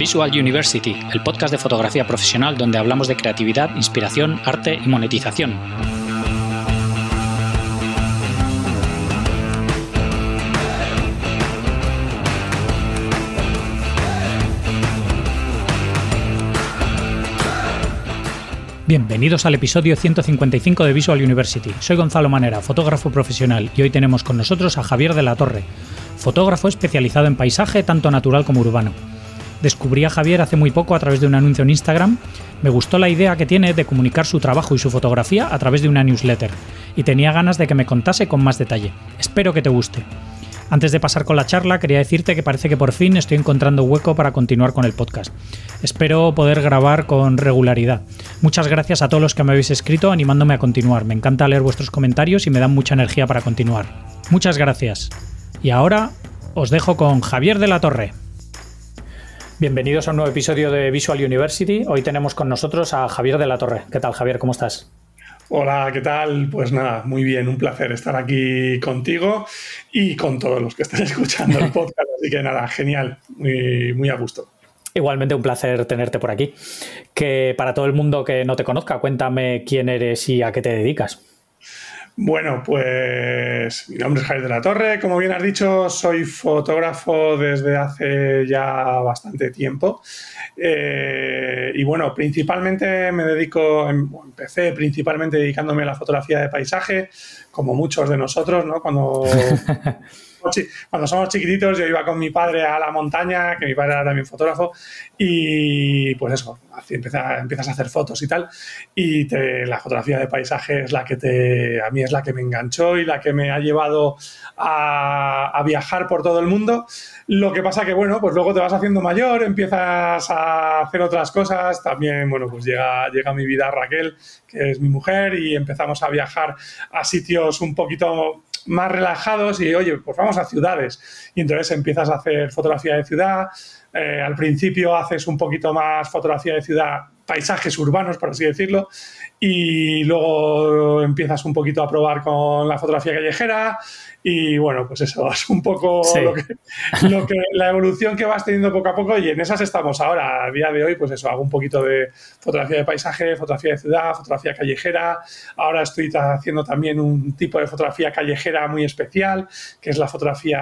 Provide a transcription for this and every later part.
Visual University, el podcast de fotografía profesional donde hablamos de creatividad, inspiración, arte y monetización. Bienvenidos al episodio 155 de Visual University. Soy Gonzalo Manera, fotógrafo profesional, y hoy tenemos con nosotros a Javier de la Torre, fotógrafo especializado en paisaje tanto natural como urbano. Descubrí a Javier hace muy poco a través de un anuncio en Instagram. Me gustó la idea que tiene de comunicar su trabajo y su fotografía a través de una newsletter, y tenía ganas de que me contase con más detalle. Espero que te guste. Antes de pasar con la charla, quería decirte que parece que por fin estoy encontrando hueco para continuar con el podcast. Espero poder grabar con regularidad. Muchas gracias a todos los que me habéis escrito animándome a continuar. Me encanta leer vuestros comentarios y me dan mucha energía para continuar. Muchas gracias. Y ahora os dejo con Javier de la Torre. Bienvenidos a un nuevo episodio de Visual University. Hoy tenemos con nosotros a Javier de la Torre. ¿Qué tal, Javier? ¿Cómo estás? Hola, ¿qué tal? Pues nada, muy bien, un placer estar aquí contigo y con todos los que estén escuchando el podcast. Así que nada, genial, muy, muy a gusto. Igualmente un placer tenerte por aquí. Que para todo el mundo que no te conozca, cuéntame quién eres y a qué te dedicas. Bueno, pues mi nombre es Javier de la Torre. Como bien has dicho, soy fotógrafo desde hace ya bastante tiempo. Eh, y bueno, principalmente me dedico, em, empecé principalmente dedicándome a la fotografía de paisaje, como muchos de nosotros, ¿no? Cuando cuando somos chiquititos yo iba con mi padre a la montaña, que mi padre era también fotógrafo, y pues eso, empiezas a hacer fotos y tal, y la fotografía de paisaje es la que te, a mí es la que me enganchó y la que me ha llevado a, viajar por todo el mundo. Lo que pasa que, bueno, pues luego te vas haciendo mayor, empiezas a hacer otras cosas, también, bueno, pues llega, llega mi vida Raquel, que es mi mujer, y empezamos a viajar a sitios un poquito más relajados y, oye, pues vamos a ciudades. Y entonces empiezas a hacer fotografía de ciudad. Eh, al principio haces un poquito más fotografía de ciudad, paisajes urbanos, por así decirlo, y luego empiezas un poquito a probar con la fotografía callejera y bueno, pues eso es un poco lo, que, la evolución que vas teniendo poco a poco y en esas estamos ahora. A día de hoy, pues eso, hago un poquito de fotografía de paisaje, fotografía de ciudad, fotografía callejera. Ahora estoy haciendo también un tipo de fotografía callejera muy especial, que es la fotografía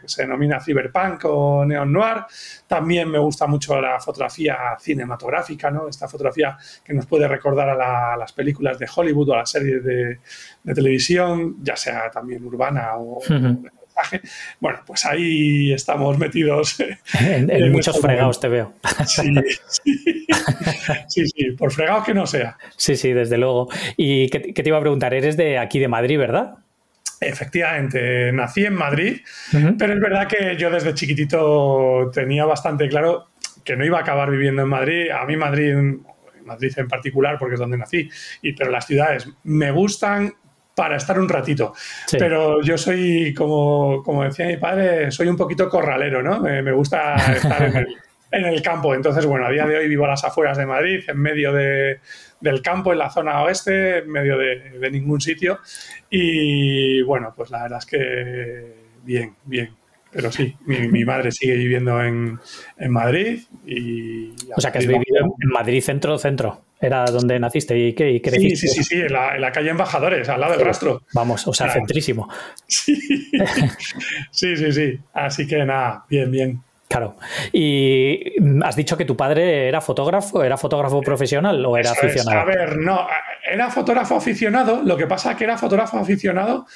que se denomina cyberpunk o neon noir. También me gusta mucho la fotografía cinematográfica, ¿no? Esta fotografía que nos puede recordar a, las películas de Hollywood o a las series de, de televisión, ya sea también urbana o, Bueno, pues ahí estamos metidos. En, muchos fregados te veo. Sí, sí, sí, por fregados que no sea. Sí, sí, desde luego. ¿Y qué, te iba a preguntar? Eres de aquí de Madrid, ¿verdad? Efectivamente, nací en Madrid, pero es verdad que yo desde chiquitito tenía bastante claro que no iba a acabar viviendo en Madrid. A mí Madrid, Madrid en particular, porque es donde nací, y, pero las ciudades me gustan, para estar un ratito. Pero yo soy, como, como, decía mi padre, soy un poquito corralero, ¿no? Me, gusta estar en el, campo. Entonces, bueno, a día de hoy vivo a las afueras de Madrid, en medio de, del campo, en la zona oeste, en medio de, ningún sitio. Y bueno, pues la verdad es que bien, bien. Pero sí, mi, madre sigue viviendo en, en Madrid y... O sea, que has vivido en Madrid centro, centro. Era donde naciste y, qué, y creciste. Sí, sí, sí, sí, en la, calle Embajadores, al lado del rastro. Vamos, o sea, centrísimo. Sí. sí, sí, sí. Así que nada, bien, bien. Claro. ¿Y has dicho que tu padre era fotógrafo? ¿Era fotógrafo profesional o era aficionado? a ver, no, era fotógrafo aficionado. Lo que pasa es que era fotógrafo aficionado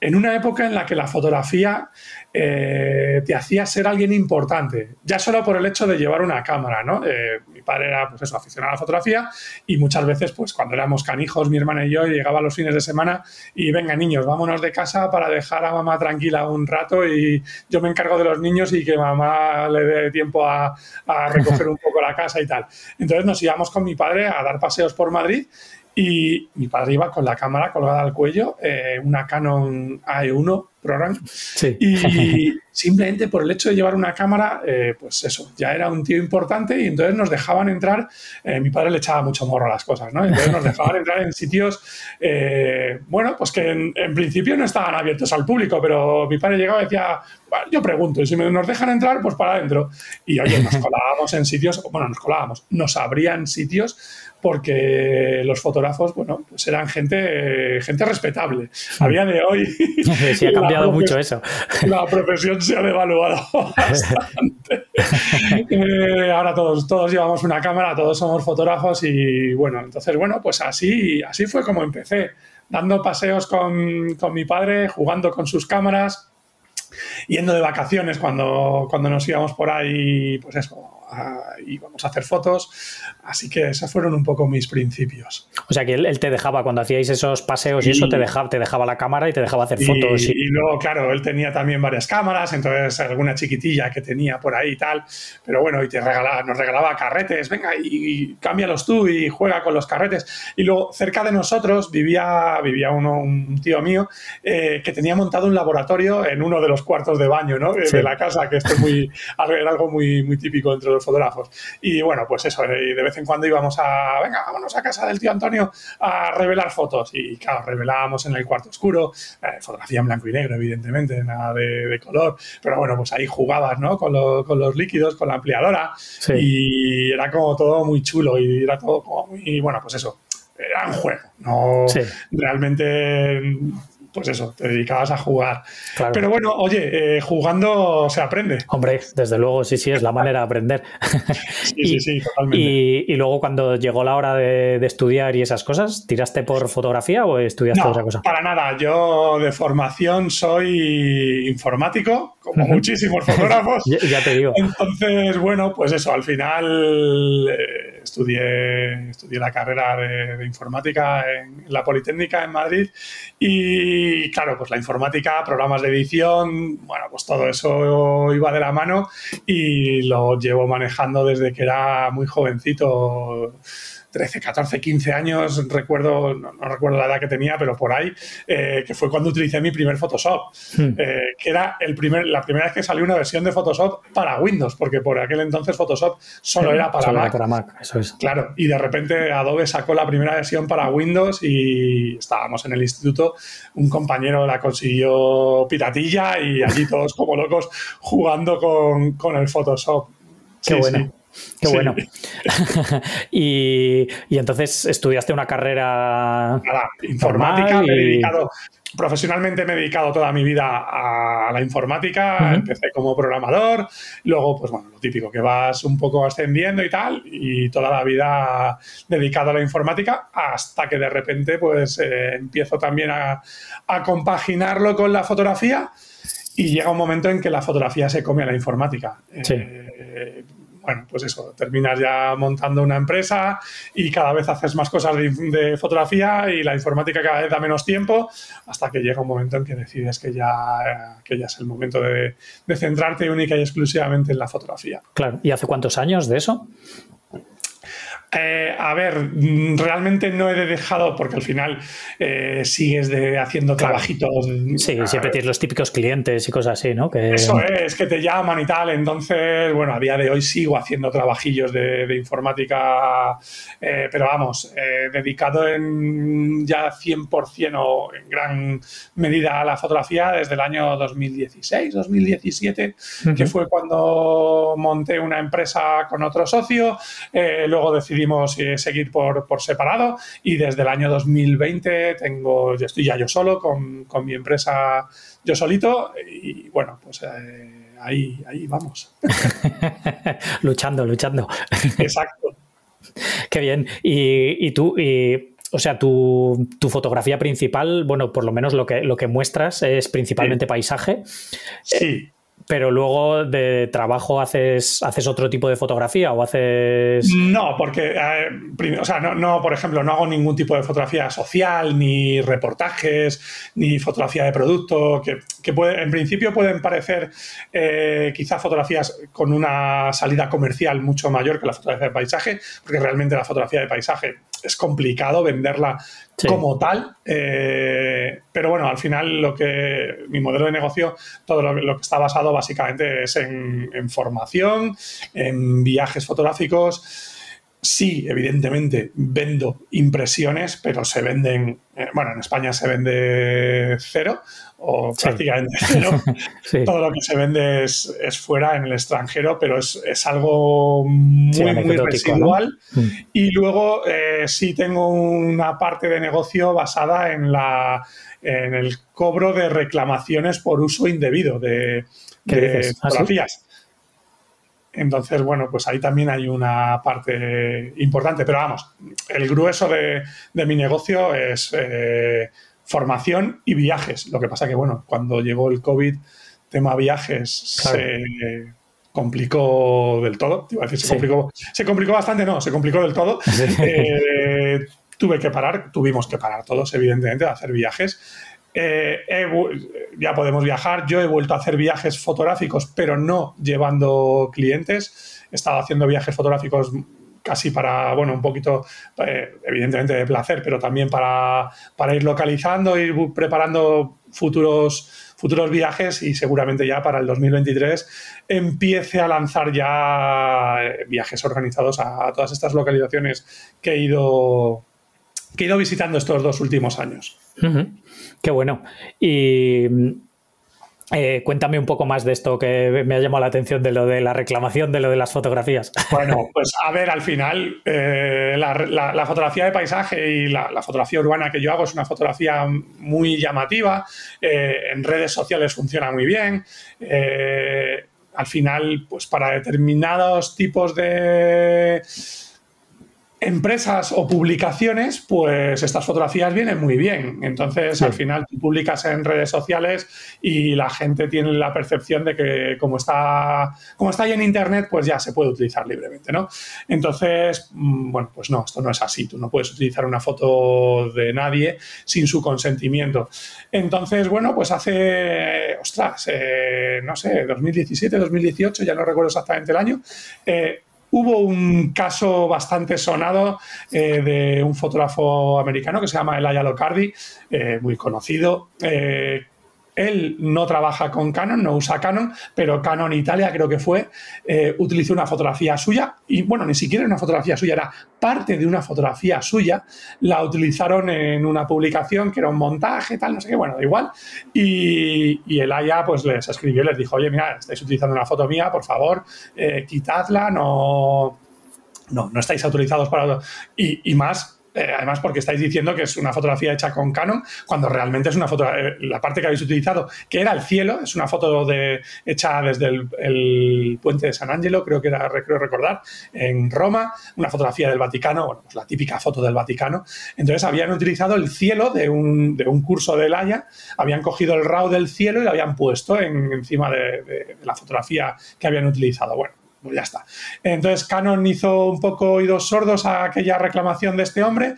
en una época en la que la fotografía eh, te hacía ser alguien importante, ya solo por el hecho de llevar una cámara, ¿no? Eh, mi padre era, pues eso, aficionado a la fotografía y muchas veces, pues cuando éramos canijos, mi hermana y yo, llegaba los fines de semana y venga niños, vámonos de casa para dejar a mamá tranquila un rato y yo me encargo de los niños y que mamá le dé tiempo a, a recoger un poco la casa y tal. Entonces nos íbamos con mi padre a dar paseos por Madrid y mi padre iba con la cámara colgada al cuello, eh, una Canon AE1 Program. Sí. Y simplemente por el hecho de llevar una cámara, eh, pues eso, ya era un tío importante y entonces nos dejaban entrar, eh, mi padre le echaba mucho morro a las cosas, ¿no? Entonces nos dejaban entrar en sitios, eh, bueno, pues que en, principio no estaban abiertos al público, pero mi padre llegaba y decía, yo pregunto, y si nos dejan entrar, pues para adentro. Y oye, nos colábamos en sitios, bueno, nos colábamos, nos abrían sitios porque los fotógrafos, bueno, pues eran gente, gente respetable. A día de hoy... Sí, ha cambiado mucho eso. La profesión se ha devaluado bastante. Eh, ahora todos, todos llevamos una cámara, todos somos fotógrafos y bueno, entonces, bueno, pues así, así fue como empecé, dando paseos con, con mi padre, jugando con sus cámaras, yendo de vacaciones cuando, cuando nos íbamos por ahí, pues eso, y vamos a hacer fotos. Así que esos fueron un poco mis principios. O sea que él, te dejaba, cuando hacíais esos paseos y, eso, te dejaba, te dejaba la cámara y te dejaba hacer fotos. Y... luego, claro, él tenía también varias cámaras, entonces alguna chiquitilla que tenía por ahí y tal. Pero bueno, y te regalaba, nos regalaba carretes, venga, y, cámbialos tú y juega con los carretes. Y luego, cerca de nosotros vivía, vivía uno, un tío mío eh, que tenía montado un laboratorio en uno de los cuartos de baño ¿no? de la casa, que esto es muy, era algo muy, muy típico entre los fotógrafos. Y bueno, pues eso, y de vez en cuando íbamos a, venga, vámonos a casa del tío Antonio a revelar fotos. Y claro, revelábamos en el cuarto oscuro, eh, fotografía en blanco y negro, evidentemente, nada de, color. Pero bueno, pues ahí jugabas, ¿no? Con, con los líquidos, con la ampliadora. Y era como todo muy chulo y era todo como muy, bueno, pues eso era un juego. No realmente pues eso, te dedicabas a jugar. Pero bueno, oye, eh, jugando se aprende. Hombre, desde luego, sí, sí, es la manera de aprender. sí, sí, sí, totalmente. Y, luego cuando llegó la hora de, estudiar y esas cosas, ¿tiraste por fotografía o estudiaste otra cosa? Para nada, yo de formación soy informático, como muchísimos fotógrafos. ya, te digo. Entonces, bueno, pues eso, al final eh, estudié, estudié la carrera de informática en la Politécnica en Madrid y y claro, pues la informática, programas de edición, bueno, pues todo eso iba de la mano y lo llevo manejando desde que era muy jovencito 13, 14, 15 años, recuerdo, no, recuerdo la edad que tenía, pero por ahí, eh, que fue cuando utilicé mi primer Photoshop, hmm. eh, que era el primer, la primera vez que salió una versión de Photoshop para Windows, porque por aquel entonces Photoshop solo era para Mac. para Mac, eso es. Claro, y de repente Adobe sacó la primera versión para Windows y estábamos en el instituto, un compañero la consiguió piratilla y allí todos como locos jugando con, el Photoshop. Qué bueno. Qué bueno. y, entonces estudiaste una carrera informática, me he dedicado, profesionalmente me he dedicado toda mi vida a la informática, empecé como programador, luego pues bueno, lo típico, que vas un poco ascendiendo y tal, y toda la vida dedicado a la informática hasta que de repente pues eh, empiezo también a, compaginarlo con la fotografía y llega un momento en que la fotografía se come a la informática. Sí. Eh, bueno, pues eso, terminas ya montando una empresa y cada vez haces más cosas de, fotografía y la informática cada vez da menos tiempo hasta que llega un momento en que decides que ya, que ya es el momento de, de centrarte única y exclusivamente en la fotografía. Claro, ¿y hace cuántos años de eso? Eh, a ver, mm, realmente no he dejado, porque al final eh, sigues de, haciendo trabajitos. Sí, siempre tienes los típicos clientes y cosas así, ¿no? Que... Eso es, que te llaman y tal. Entonces, bueno, a día de hoy sigo haciendo trabajillos de, informática, eh, pero vamos, dedicado en ya 100% o en gran medida a la fotografía desde el año 2016, 2017, que fue cuando monté una empresa con otro socio. luego decidí eh, seguir por, por, separado y desde el año 2020 tengo, yo estoy ya yo solo con, con mi empresa yo solito y bueno, pues eh, ahí, ahí vamos. luchando, luchando. Exacto. Qué bien. Y, y tú, y, o sea, tu, tu, fotografía principal, bueno, por lo menos lo que, lo que muestras es principalmente paisaje. Sí pero luego de trabajo haces, haces otro tipo de fotografía o haces... No, porque, eh, o sea, no, no, por ejemplo, no hago ningún tipo de fotografía social, ni reportajes, ni fotografía de producto, que, que puede, en principio pueden parecer eh, quizá fotografías con una salida comercial mucho mayor que la fotografía de paisaje, porque realmente la fotografía de paisaje es complicado venderla como tal. Eh, pero bueno, al final lo que mi modelo de negocio, todo lo, que está basado básicamente es en, en formación, en viajes fotográficos Sí, evidentemente vendo impresiones, pero se venden, eh, bueno, en España se vende cero o prácticamente cero. Todo lo que se vende es, fuera, en el extranjero, pero es, algo muy, muy residual. Mm. Y luego eh, sí tengo una parte de negocio basada en, la, en el cobro de reclamaciones por uso indebido de, de ¿Ah, fotografías. Entonces, bueno, pues ahí también hay una parte importante. Pero vamos, el grueso de, mi negocio es eh, formación y viajes. Lo que pasa que, bueno, cuando llegó el COVID, tema viajes se complicó del todo. se, complicó, se complicó bastante, no, se complicó del todo. Eh, tuve que parar, tuvimos que parar todos, evidentemente, de hacer viajes. Eh, ya podemos viajar. Yo he vuelto a hacer viajes fotográficos, pero no llevando clientes. He estado haciendo viajes fotográficos casi para, bueno, un poquito, eh, evidentemente de placer, pero también para, ir localizando, ir preparando futuros, futuros viajes y seguramente ya para el 2023 empiece a lanzar ya eh, viajes organizados a, todas estas localizaciones que he ido, que he ido visitando estos dos últimos años. Qué bueno. Y eh, cuéntame un poco más de esto que me ha llamado la atención de lo de la reclamación de lo de las fotografías. Bueno, pues a ver, al final eh, la, fotografía de paisaje y la, fotografía urbana que yo hago es una fotografía muy llamativa, eh, en redes sociales funciona muy bien. al final, pues para determinados tipos de empresas o publicaciones, pues estas fotografías vienen muy bien. Entonces, al final tú publicas en redes sociales y la gente tiene la percepción de que como está, como está ahí en Internet, pues ya se puede utilizar libremente, ¿no? Entonces, mm, bueno, pues no, esto no es así. Tú no puedes utilizar una foto de nadie sin su consentimiento. Entonces, bueno, pues hace, ostras, eh, no sé, 2017, 2018, ya no recuerdo exactamente el año, eh, Hubo un caso bastante sonado eh, de un fotógrafo americano que se llama Elia Locardi, eh, muy conocido, eh, él no trabaja con Canon, no usa Canon, pero Canon Italia creo que fue, eh, utilizó una fotografía suya y bueno, ni siquiera una fotografía suya, era parte de una fotografía suya, la utilizaron en una publicación que era un montaje, tal, no sé qué, bueno, da igual. Y, y el Aya pues les escribió les dijo, oye, mira, estáis utilizando una foto mía, por favor, eh, quitadla, no, no, no estáis autorizados para... Y, y más eh, además porque estáis diciendo que es una fotografía hecha con Canon, cuando realmente es una foto, eh, la parte que habéis utilizado, que era el cielo, es una foto de, hecha desde el, puente de San Angelo, creo que era, creo recordar, en Roma, una fotografía del Vaticano, bueno, pues la típica foto del Vaticano. Entonces habían utilizado el cielo de un, de un curso de Haya, habían cogido el RAW del cielo y lo habían puesto encima de la fotografía que habían utilizado. Bueno, pues ya está. Entonces Canon hizo un poco oídos sordos a aquella reclamación de este hombre.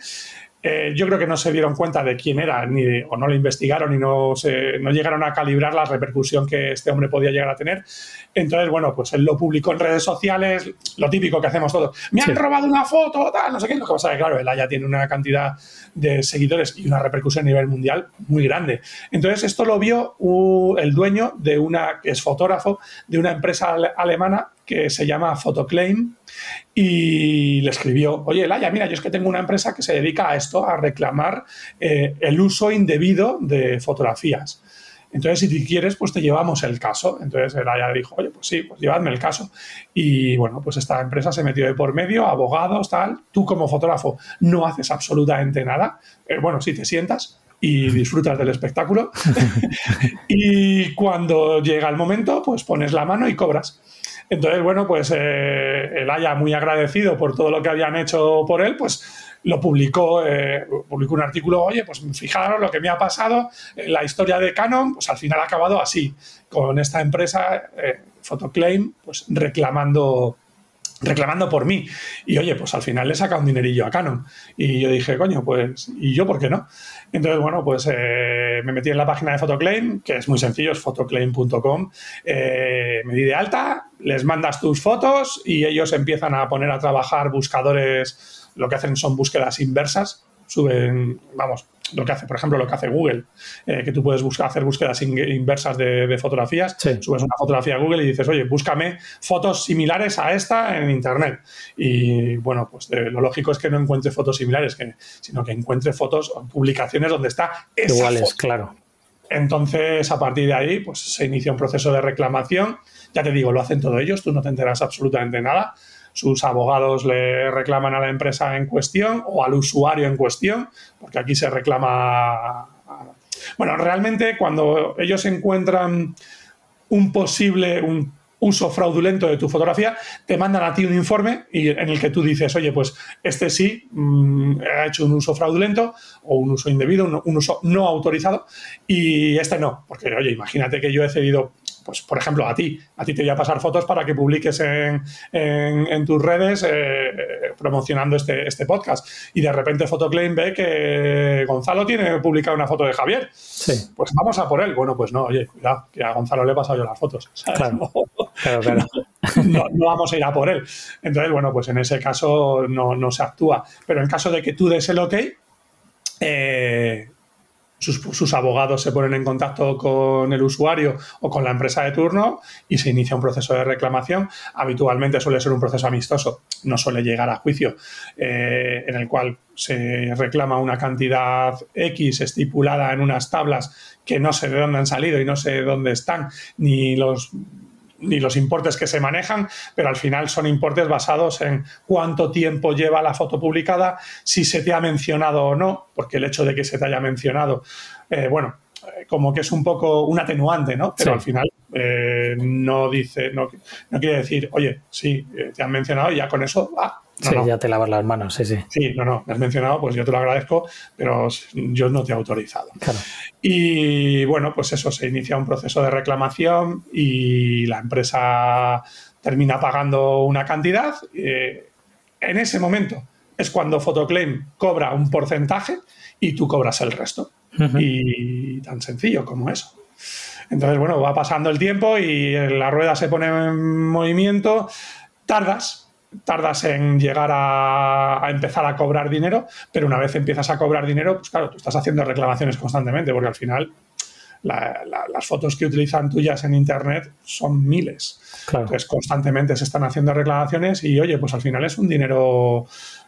Eh, yo creo que no se dieron cuenta de quién era ni o no lo investigaron y no, se, no llegaron a calibrar la repercusión que este hombre podía llegar a tener. Entonces, bueno, pues él lo publicó en redes sociales, lo típico que hacemos todos. Me han robado una foto, tal, no sé qué. Lo que pasa es que, claro, él ya tiene una cantidad de seguidores y una repercusión a nivel mundial muy grande. Entonces, esto lo vio el dueño de una, que es fotógrafo, de una empresa alemana que se llama Photoclaim y le escribió, oye, Laia, mira, yo es que tengo una empresa que se dedica a esto, a reclamar eh, el uso indebido de fotografías. Entonces, si quieres, pues te llevamos el caso. Entonces, Elaya dijo, oye, pues sí, pues llevadme el caso. Y bueno, pues esta empresa se metió de por medio, abogados, tal. Tú como fotógrafo no haces absolutamente nada. Eh, bueno, sí te sientas, y disfrutas del espectáculo. y cuando llega el momento, pues pones la mano y cobras. Entonces, bueno, pues eh, el Haya, muy agradecido por todo lo que habían hecho por él, pues lo publicó, eh, publicó un artículo, oye, pues fijaros lo que me ha pasado, eh, la historia de Canon, pues al final ha acabado así, con esta empresa, eh, Photoclaim, pues reclamando reclamando por mí. Y oye, pues al final le saca un dinerillo a Canon. Y yo dije, coño, pues, ¿y yo por qué no? Entonces, bueno, pues eh, me metí en la página de Photoclaim, que es muy sencillo, es photoclaim.com. Eh, me di de alta, les mandas tus fotos y ellos empiezan a poner a trabajar buscadores lo que hacen son búsquedas inversas, suben, vamos, lo que hace, por ejemplo, lo que hace Google, eh, que tú puedes buscar, hacer búsquedas inversas de, fotografías, subes una fotografía a Google y dices, oye, búscame fotos similares a esta en Internet. Y bueno, pues eh, lo lógico es que no encuentre fotos similares, que, sino que encuentre fotos o publicaciones donde está esa Iguales, claro. Entonces, a partir de ahí, pues se inicia un proceso de reclamación. Ya te digo, lo hacen todos ellos, tú no te enteras absolutamente nada sus abogados le reclaman a la empresa en cuestión o al usuario en cuestión, porque aquí se reclama... Bueno, realmente cuando ellos encuentran un posible, un uso fraudulento de tu fotografía, te mandan a ti un informe y en el que tú dices, oye, pues este sí mm, ha hecho un uso fraudulento o un uso indebido, un, uso no autorizado y este no, porque oye, imagínate que yo he cedido pues por ejemplo, a ti, a ti te voy a pasar fotos para que publiques en, en, tus redes eh, promocionando este, este podcast. Y de repente Photoclaim ve que Gonzalo tiene publicado una foto de Javier. Sí. Pues vamos a por él. Bueno, pues no, oye, cuidado, que a Gonzalo le he pasado yo las fotos. Claro, claro, No, vamos a ir a por él. Entonces, bueno, pues en ese caso no, no se actúa. Pero en caso de que tú des el ok, eh, sus, abogados se ponen en contacto con el usuario o con la empresa de turno y se inicia un proceso de reclamación. Habitualmente suele ser un proceso amistoso, no suele llegar a juicio, eh, en el cual se reclama una cantidad X estipulada en unas tablas que no sé de dónde han salido y no sé dónde están, ni los ni los importes que se manejan, pero al final son importes basados en cuánto tiempo lleva la foto publicada, si se te ha mencionado o no, porque el hecho de que se te haya mencionado, eh, bueno, eh, como que es un poco un atenuante, ¿no? Pero al final eh, no dice, no, no, quiere decir, oye, sí, te han mencionado y ya con eso, ah, sí, ya te lavas las manos, sí, sí. Sí, no, no, me has mencionado, pues yo te lo agradezco, pero yo no te he autorizado. Y bueno, pues eso, se inicia un proceso de reclamación y la empresa termina pagando una cantidad. Eh, en ese momento es cuando Photoclaim cobra un porcentaje y tú cobras el resto. Y tan sencillo como eso. Entonces, bueno, va pasando el tiempo y la rueda se pone en movimiento, tardas, tardas en llegar a, empezar a cobrar dinero, pero una vez empiezas a cobrar dinero, pues claro, tú estás haciendo reclamaciones constantemente, porque al final las fotos que utilizan tuyas en Internet son miles. Entonces, constantemente se están haciendo reclamaciones y, oye, pues al final es un dinero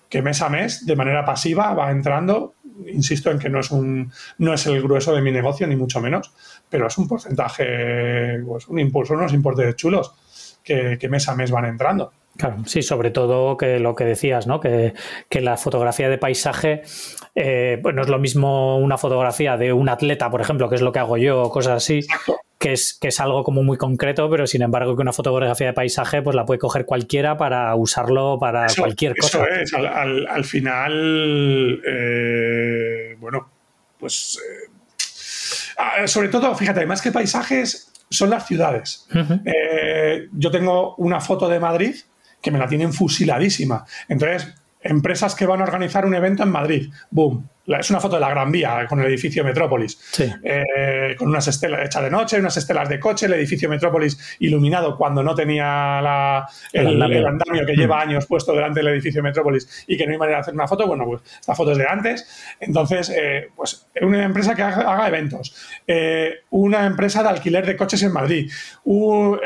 que mes a mes, de manera pasiva, va entrando. Insisto en que no es, un, no es el grueso de mi negocio, ni mucho menos, pero es un porcentaje, pues un impulso, unos importes chulos que mes a mes van entrando. Claro, sí, sobre todo que lo que decías, ¿no? Que, la fotografía de paisaje, eh, pues no es lo mismo una fotografía de un atleta, por ejemplo, que es lo que hago yo, o cosas así, que es, que es algo como muy concreto, pero sin embargo que una fotografía de paisaje, pues la puede coger cualquiera para usarlo para cualquier cosa. Eso es, al, final, eh, bueno, pues eh, ah, sobre todo, fíjate, más que paisajes, son las ciudades. yo tengo una foto de Madrid que me la tienen fusiladísima. Entonces, empresas que van a organizar un evento en Madrid, boom, es una foto de la Gran Vía con el edificio Metrópolis, eh, con unas estelas hechas de noche, unas estelas de coche, el edificio Metrópolis iluminado cuando no tenía la, el, andamio. que lleva mm. años puesto delante del edificio Metrópolis y que no hay manera de hacer una foto. Bueno, pues esta foto es de antes. Entonces, eh, pues una empresa que haga, eventos, eh, una empresa de alquiler de coches en Madrid,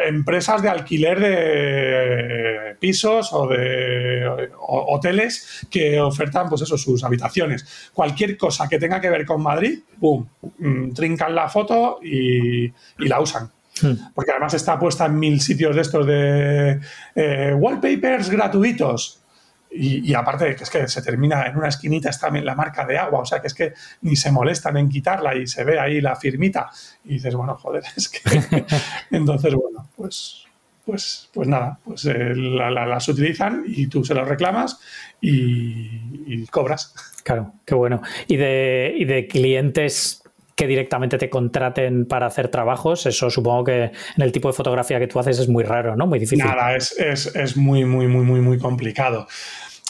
empresas de alquiler de pisos o de hoteles que ofertan, pues eso, sus habitaciones cualquier cosa que tenga que ver con Madrid, ¡pum! Mm, trincan la foto y, la usan. Hmm. Porque además está puesta en mil sitios de estos de eh, wallpapers gratuitos. Y, aparte que es que se termina en una esquinita está la marca de agua, o sea que es que ni se molestan en quitarla y se ve ahí la firmita. Y dices, bueno, joder, es que. Entonces, bueno, pues pues, pues nada, pues eh, las utilizan y tú se las reclamas y, cobras. Claro, qué bueno. ¿Y de, y de clientes que directamente te contraten para hacer trabajos, eso supongo que en el tipo de fotografía que tú haces es muy raro, ¿no? Muy difícil. Nada, es, es, es muy, muy, muy, muy, muy complicado.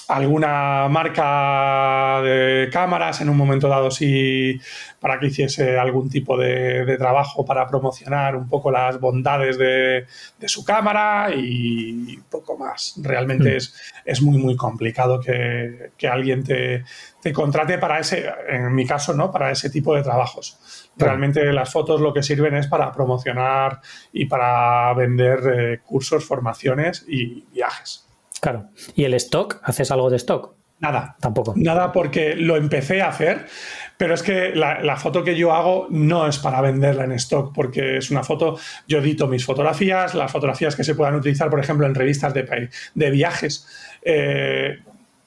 Alguna marca de cámaras en un momento dado sí para que hiciese algún tipo de, trabajo para promocionar un poco las bondades de, su cámara y poco más. Realmente mm. es, es, muy, muy complicado que, alguien te, contrate para ese, en mi caso, ¿no? Para ese tipo de trabajos. Realmente las fotos lo que sirven es para promocionar y para vender eh, cursos, formaciones y viajes. Claro. ¿Y el stock? ¿Haces algo de stock? Nada. Tampoco. Nada porque lo empecé a hacer, pero es que la, foto que yo hago no es para venderla en stock, porque es una foto, yo edito mis fotografías, las fotografías que se puedan utilizar, por ejemplo, en revistas de, de viajes. Eh,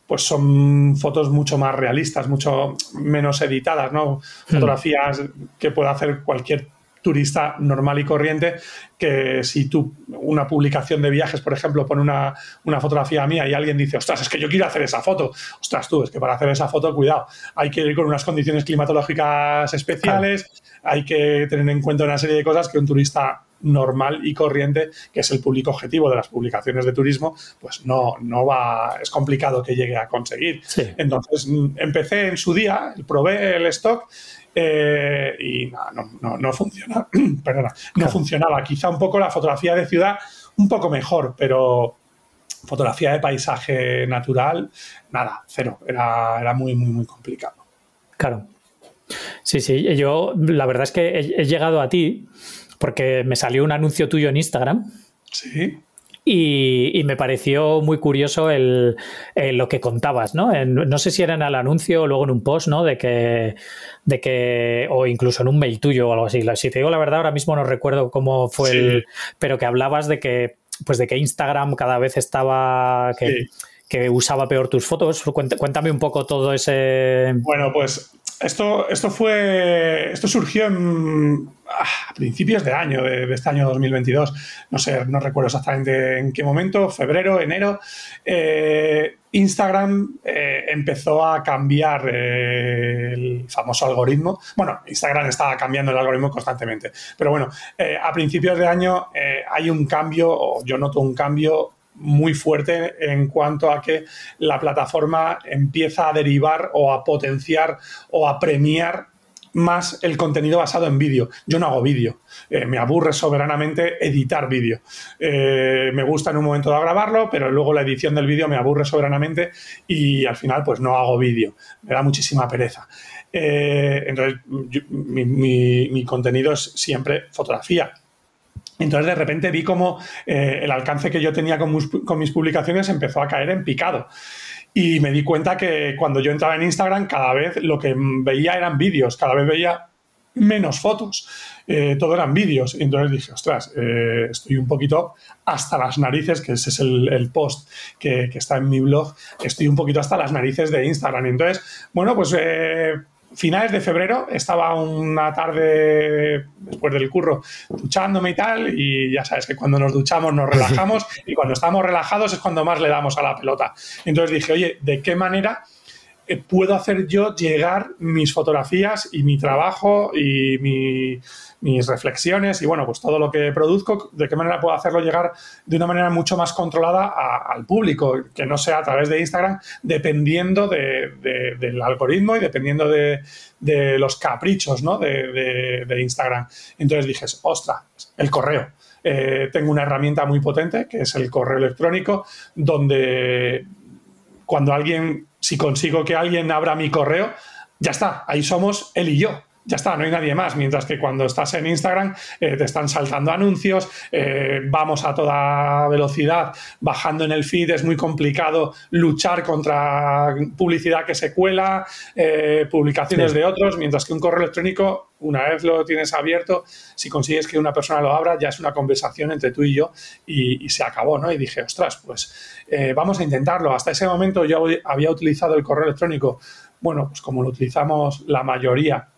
pues son fotos mucho más realistas, mucho menos editadas, ¿no? Hmm. Fotografías que puede hacer cualquier turista normal y corriente que si tú, una publicación de viajes, por ejemplo, pone una, fotografía mía y alguien dice, ostras, es que yo quiero hacer esa foto. Ostras, tú, es que para hacer esa foto, cuidado, hay que ir con unas condiciones climatológicas especiales, hay que tener en cuenta una serie de cosas que un turista normal y corriente, que es el público objetivo de las publicaciones de turismo, pues no, no va, es complicado que llegue a conseguir. Entonces, empecé en su día, probé el stock eh, y no, no, no, funciona, perdona, no funcionaba. Quizá un poco la fotografía de ciudad, un poco mejor, pero fotografía de paisaje natural, nada, cero. Era, era muy, muy, muy complicado. Claro. Sí, sí, yo la verdad es que he llegado a ti porque me salió un anuncio tuyo en Instagram. Sí. Y, me pareció muy curioso el, lo que contabas, ¿no? no sé si era en el anuncio o luego en un post, ¿no? De que, de que, o incluso en un mail tuyo o algo así. Si te digo la verdad, ahora mismo no recuerdo cómo fue el, pero que hablabas de que, pues de que Instagram cada vez estaba, que, que usaba peor tus fotos. Cuéntame un poco todo ese. Bueno, pues esto, esto fue. Esto surgió en, ah, a principios de año, de, este año 2022. No sé, no recuerdo exactamente en qué momento, febrero, enero. Eh, Instagram eh, empezó a cambiar eh, el famoso algoritmo. Bueno, Instagram estaba cambiando el algoritmo constantemente. Pero bueno, a principios de año hay un cambio, o yo noto un cambio muy fuerte en cuanto a que la plataforma empieza a derivar o a potenciar o a premiar más el contenido basado en vídeo. Yo no hago vídeo, eh, me aburre soberanamente editar vídeo. Eh, me gusta en un momento de grabarlo, pero luego la edición del vídeo me aburre soberanamente y al final pues no hago vídeo. Me da muchísima pereza. Eh, entonces, mi contenido es siempre fotografía entonces de repente vi como eh, el alcance que yo tenía con mis, publicaciones empezó a caer en picado. Y me di cuenta que cuando yo entraba en Instagram cada vez lo que veía eran vídeos, cada vez veía menos fotos, eh, todo eran vídeos. Y entonces dije, ostras, eh, estoy un poquito hasta las narices, que ese es el, post que, está en mi blog, estoy un poquito hasta las narices de Instagram. Y entonces, bueno, pues finales de febrero estaba una tarde después del curro duchándome y tal y ya sabes que cuando nos duchamos nos relajamos y cuando estamos relajados es cuando más le damos a la pelota. Entonces dije, oye, ¿de qué manera puedo hacer yo llegar mis fotografías y mi trabajo y mis reflexiones y bueno, pues todo lo que produzco, de qué manera puedo hacerlo llegar de una manera mucho más controlada al público, que no sea a través de Instagram, dependiendo del algoritmo y dependiendo de, los caprichos de, Instagram. Entonces dije, ostras, el correo. Eh, tengo una herramienta muy potente que es el correo electrónico, donde cuando alguien si consigo que alguien abra mi correo, ya está, ahí somos él y yo. Ya está, no hay nadie más. Mientras que cuando estás en Instagram eh, te están saltando anuncios, eh, vamos a toda velocidad, bajando en el feed, es muy complicado luchar contra publicidad que se cuela, eh, publicaciones de otros, mientras que un correo electrónico, una vez lo tienes abierto, si consigues que una persona lo abra, ya es una conversación entre tú y yo y, y se acabó, ¿no? Y dije, ostras, pues vamos a intentarlo. Hasta ese momento yo había utilizado el correo electrónico, bueno, pues como lo utilizamos la mayoría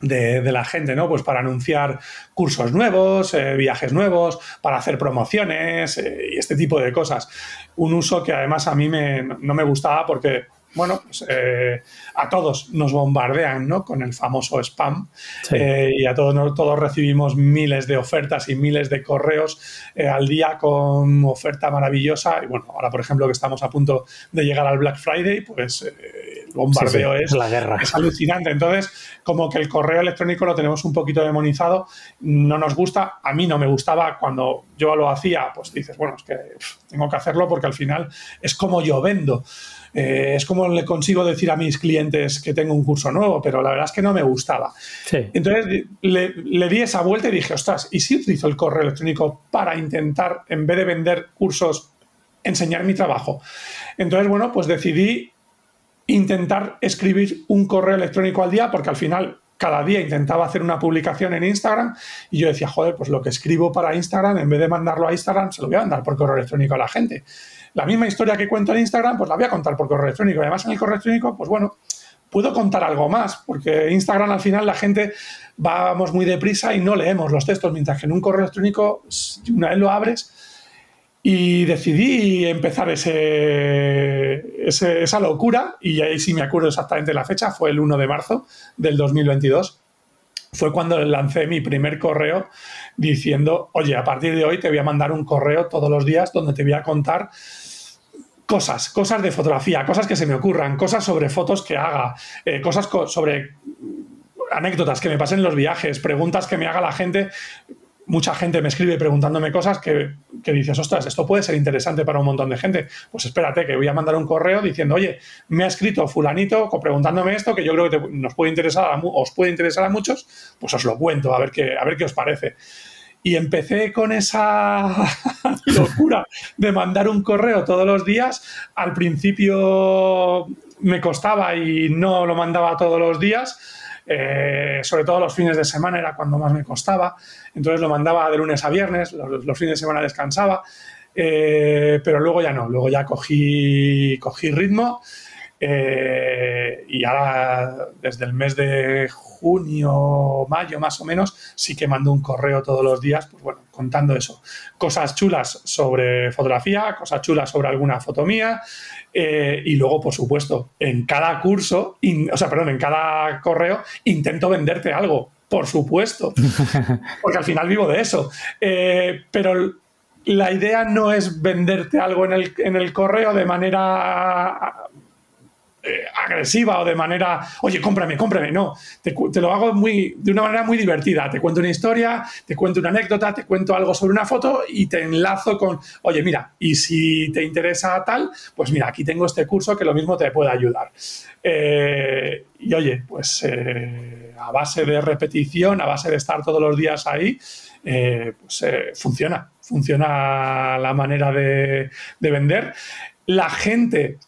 de, la gente, ¿no? Pues para anunciar cursos nuevos, eh, viajes nuevos, para hacer promociones eh, y este tipo de cosas. Un uso que además a mí me, no me gustaba porque bueno, pues, eh, a todos nos bombardean ¿no? con el famoso spam eh, y a todos, todos recibimos miles de ofertas y miles de correos eh, al día con oferta maravillosa. Y bueno, ahora por ejemplo que estamos a punto de llegar al Black Friday, pues el bombardeo Es, la guerra. es alucinante. Entonces, como que el correo electrónico lo tenemos un poquito demonizado, no nos gusta, a mí no me gustaba cuando yo lo hacía, pues dices, bueno, es que tengo que hacerlo porque al final es como yo vendo. Eh, es como le consigo decir a mis clientes que tengo un curso nuevo, pero la verdad es que no me gustaba. Entonces le, di esa vuelta y dije, ostras, ¿y si utilizo el correo electrónico para intentar, en vez de vender cursos, enseñar mi trabajo? Entonces, bueno, pues decidí intentar escribir un correo electrónico al día porque al final cada día intentaba hacer una publicación en Instagram y yo decía, joder, pues lo que escribo para Instagram, en vez de mandarlo a Instagram, se lo voy a mandar por correo electrónico a la gente la misma historia que cuento en Instagram, pues la voy a contar por correo electrónico. Además en el correo electrónico, pues bueno, puedo contar algo más, porque Instagram al final la gente vamos muy deprisa y no leemos los textos, mientras que en un correo electrónico, una vez lo abres, y decidí empezar ese, esa locura, y ahí sí me acuerdo exactamente la fecha, fue el 1 de marzo del 2022 fue cuando lancé mi primer correo diciendo, oye, a partir de hoy te voy a mandar un correo todos los días donde te voy a contar cosas, cosas de fotografía, cosas que se me ocurran, cosas sobre fotos que haga, eh, cosas sobre anécdotas que me pasen en los viajes, preguntas que me haga la gente mucha gente me escribe preguntándome cosas que, dices, ostras, esto puede ser interesante para un montón de gente. Pues espérate, que voy a mandar un correo diciendo, oye, me ha escrito fulanito preguntándome esto, que yo creo que nos puede interesar a, os puede interesar a muchos, pues os lo cuento, a ver qué, a ver qué os parece. Y empecé con esa locura de mandar un correo todos los días. Al principio me costaba y no lo mandaba todos los días. Eh, sobre todo los fines de semana era cuando más me costaba, entonces lo mandaba de lunes a viernes, los, fines de semana descansaba, eh, pero luego ya no, luego ya cogí, cogí ritmo eh, y ahora desde el mes de junio, mayo más o menos, sí que mando un correo todos los días, pues bueno, contando eso, cosas chulas sobre fotografía, cosas chulas sobre alguna foto mía, eh, y luego, por supuesto, en cada curso, o sea, perdón, en cada correo, intento venderte algo, por supuesto, porque al final vivo de eso. Eh, pero la idea no es venderte algo en el, en el correo de manera eh, agresiva o de manera, oye, cómprame, cómprame. No, te, lo hago muy, de una manera muy divertida. Te cuento una historia, te cuento una anécdota, te cuento algo sobre una foto y te enlazo con, oye, mira, y si te interesa tal, pues mira, aquí tengo este curso que lo mismo te puede ayudar. Eh, y oye, pues eh, a base de repetición, a base de estar todos los días ahí, pues funciona, funciona la manera de, de vender. La gente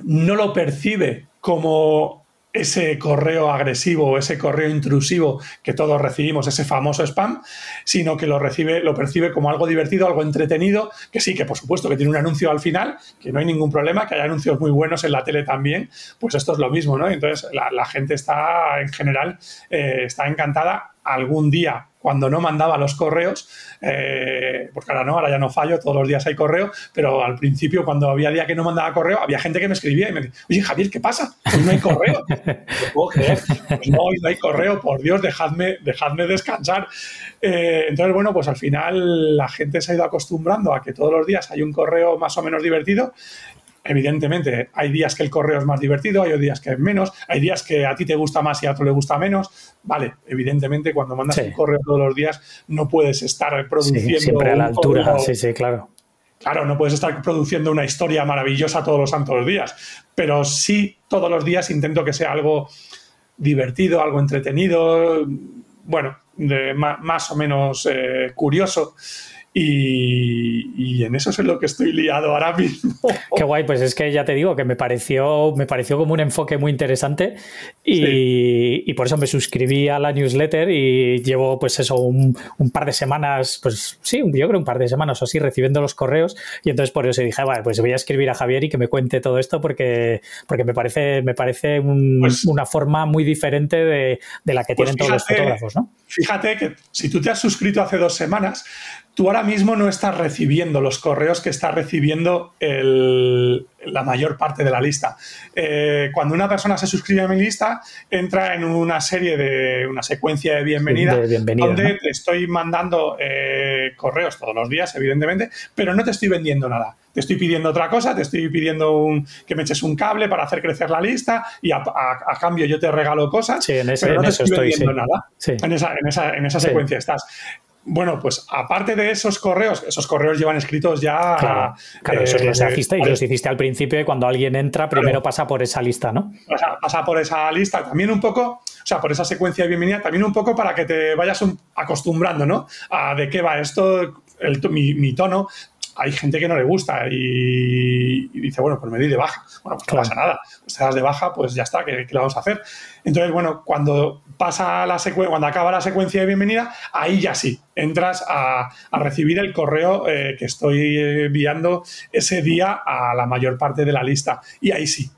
no lo percibe como ese correo agresivo, ese correo intrusivo que todos recibimos, ese famoso spam, sino que lo recibe, lo percibe como algo divertido, algo entretenido, que sí, que por supuesto que tiene un anuncio al final, que no hay ningún problema, que hay anuncios muy buenos en la tele también, pues esto es lo mismo, ¿no? Entonces la, gente está en general, eh, está encantada algún día cuando no mandaba los correos, eh, porque ahora no, ahora ya no fallo, todos los días hay correo, pero al principio cuando había día que no mandaba correo, había gente que me escribía y me decía, oye Javier, ¿qué pasa? Hoy no hay correo. puedo creer. Pues no, hoy no hay correo, por Dios, dejadme, dejadme descansar. Eh, entonces, bueno, pues al final la gente se ha ido acostumbrando a que todos los días hay un correo más o menos divertido Evidentemente, hay días que el correo es más divertido, hay días que es menos, hay días que a ti te gusta más y a otro le gusta menos. Vale, evidentemente, cuando mandas un correo todos los días, no puedes estar produciendo. siempre a la altura, sí, sí, claro. Claro, no puedes estar produciendo una historia maravillosa todos los santos días, pero sí todos los días intento que sea algo divertido, algo entretenido, bueno, de, más, o menos eh, curioso. Y, en eso es en lo que estoy liado ahora mismo. Qué guay, pues es que ya te digo que me pareció, me pareció como un enfoque muy interesante y, por eso me suscribí a la newsletter y llevo pues eso un, par de semanas, pues sí, yo creo un par de semanas o así recibiendo los correos y entonces por eso dije, vale, pues voy a escribir a Javier y que me cuente todo esto porque, porque me parece, me parece pues una forma muy diferente de, la que pues tienen todos los fotógrafos, ¿no? Fíjate que si tú te has suscrito hace dos semanas, tú ahora mismo no estás recibiendo los correos que está recibiendo la mayor parte de la lista. Eh, cuando una persona se suscribe a mi lista, entra en una serie de, una secuencia de bienvenida, donde te estoy mandando eh, correos todos los días, evidentemente, pero no te estoy vendiendo nada. Te estoy pidiendo otra cosa, te estoy pidiendo que me eches un cable para hacer crecer la lista y a, cambio yo te regalo cosas, sí, en ese, pero no te estoy vendiendo nada. En esa, en esa, en esa secuencia estás. Bueno, pues aparte de esos correos, esos correos llevan escritos ya. Claro, claro eso los, eh, hiciste, los hiciste al principio y cuando alguien entra, primero pasa por esa lista, ¿no? Pasa, pasa, por esa lista, también un poco, o sea, por esa secuencia de bienvenida, también un poco para que te vayas acostumbrando, ¿no? A de qué va esto, el, mi, mi, tono hay gente que no le gusta y, dice, bueno, pues me doy de baja. Bueno, pues no pasa nada. Pues te das de baja, pues ya está, ¿qué, lo vamos a hacer? Entonces, bueno, cuando pasa la secuencia, cuando acaba la secuencia de bienvenida, ahí ya sí, entras a, recibir el correo eh, que estoy enviando ese día a la mayor parte de la lista. Y ahí sí,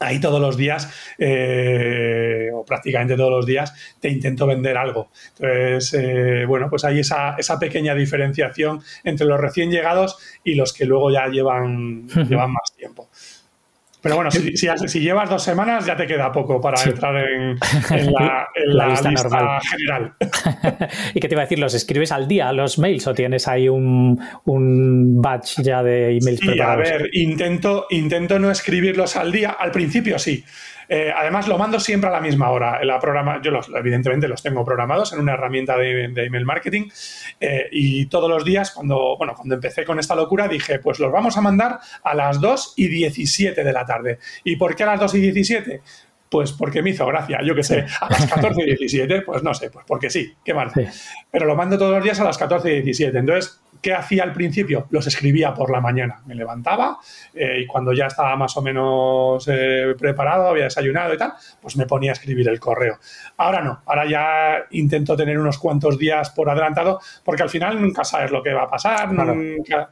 ahí todos los días, eh, o prácticamente todos los días, te intento vender algo. Entonces, eh, bueno, pues hay esa, esa, pequeña diferenciación entre los recién llegados y los que luego ya llevan, llevan más tiempo. Pero bueno, si, si, llevas dos semanas ya te queda poco para entrar en, la, lista, general. ¿Y qué te iba a decir? ¿Los escribes al día los mails o tienes ahí un, un batch ya de emails sí, A ver, intento, intento no escribirlos al día. Al principio sí. Eh, además, lo mando siempre a la misma hora. La programa, yo los, evidentemente los tengo programados en una herramienta de, email marketing eh, y todos los días, cuando, bueno, cuando empecé con esta locura, dije, pues los vamos a mandar a las 2 y 17 de la tarde. ¿Y por qué a las 2 y 17? Pues porque me hizo gracia, yo que sé, a las 14 y 17, pues no sé, pues porque sí, qué mal. Pero lo mando todos los días a las 14 y 17. Entonces, ¿qué hacía al principio? Los escribía por la mañana. Me levantaba eh, y cuando ya estaba más o menos eh, preparado, había desayunado y tal, pues me ponía a escribir el correo. Ahora no, ahora ya intento tener unos cuantos días por adelantado, porque al final nunca sabes lo que va a pasar. Nunca...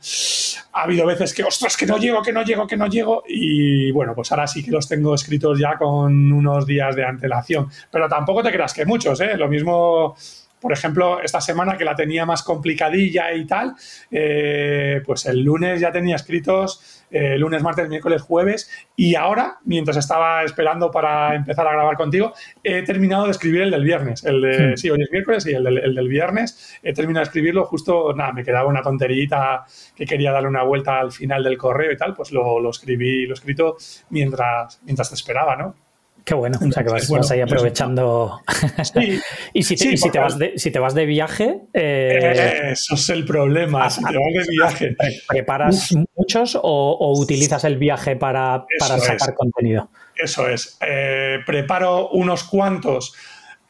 Ha habido veces que, ostras, que no llego, que no llego, que no llego. Y bueno, pues ahora sí que los tengo escritos ya con unos días de antelación. Pero tampoco te creas que muchos, ¿eh? Lo mismo por ejemplo, esta semana que la tenía más complicadilla y tal, eh, pues el lunes ya tenía escritos eh, lunes, martes, miércoles, jueves y ahora, mientras estaba esperando para empezar a grabar contigo, he terminado de escribir el del viernes. El de, hmm. sí, hoy es miércoles y el del, el del, viernes he terminado de escribirlo justo, nada, me quedaba una tonterita que quería darle una vuelta al final del correo y tal, pues lo, lo escribí, lo he escrito mientras, mientras te esperaba, ¿no? Qué bueno, o sea que vas, ahí aprovechando. y si te, si, te vas de, si te vas de viaje. Eh, eso es el problema. Si te vas de viaje. ¿Preparas muchos o, utilizas el viaje para, para sacar contenido? Eso es. Eh, preparo unos cuantos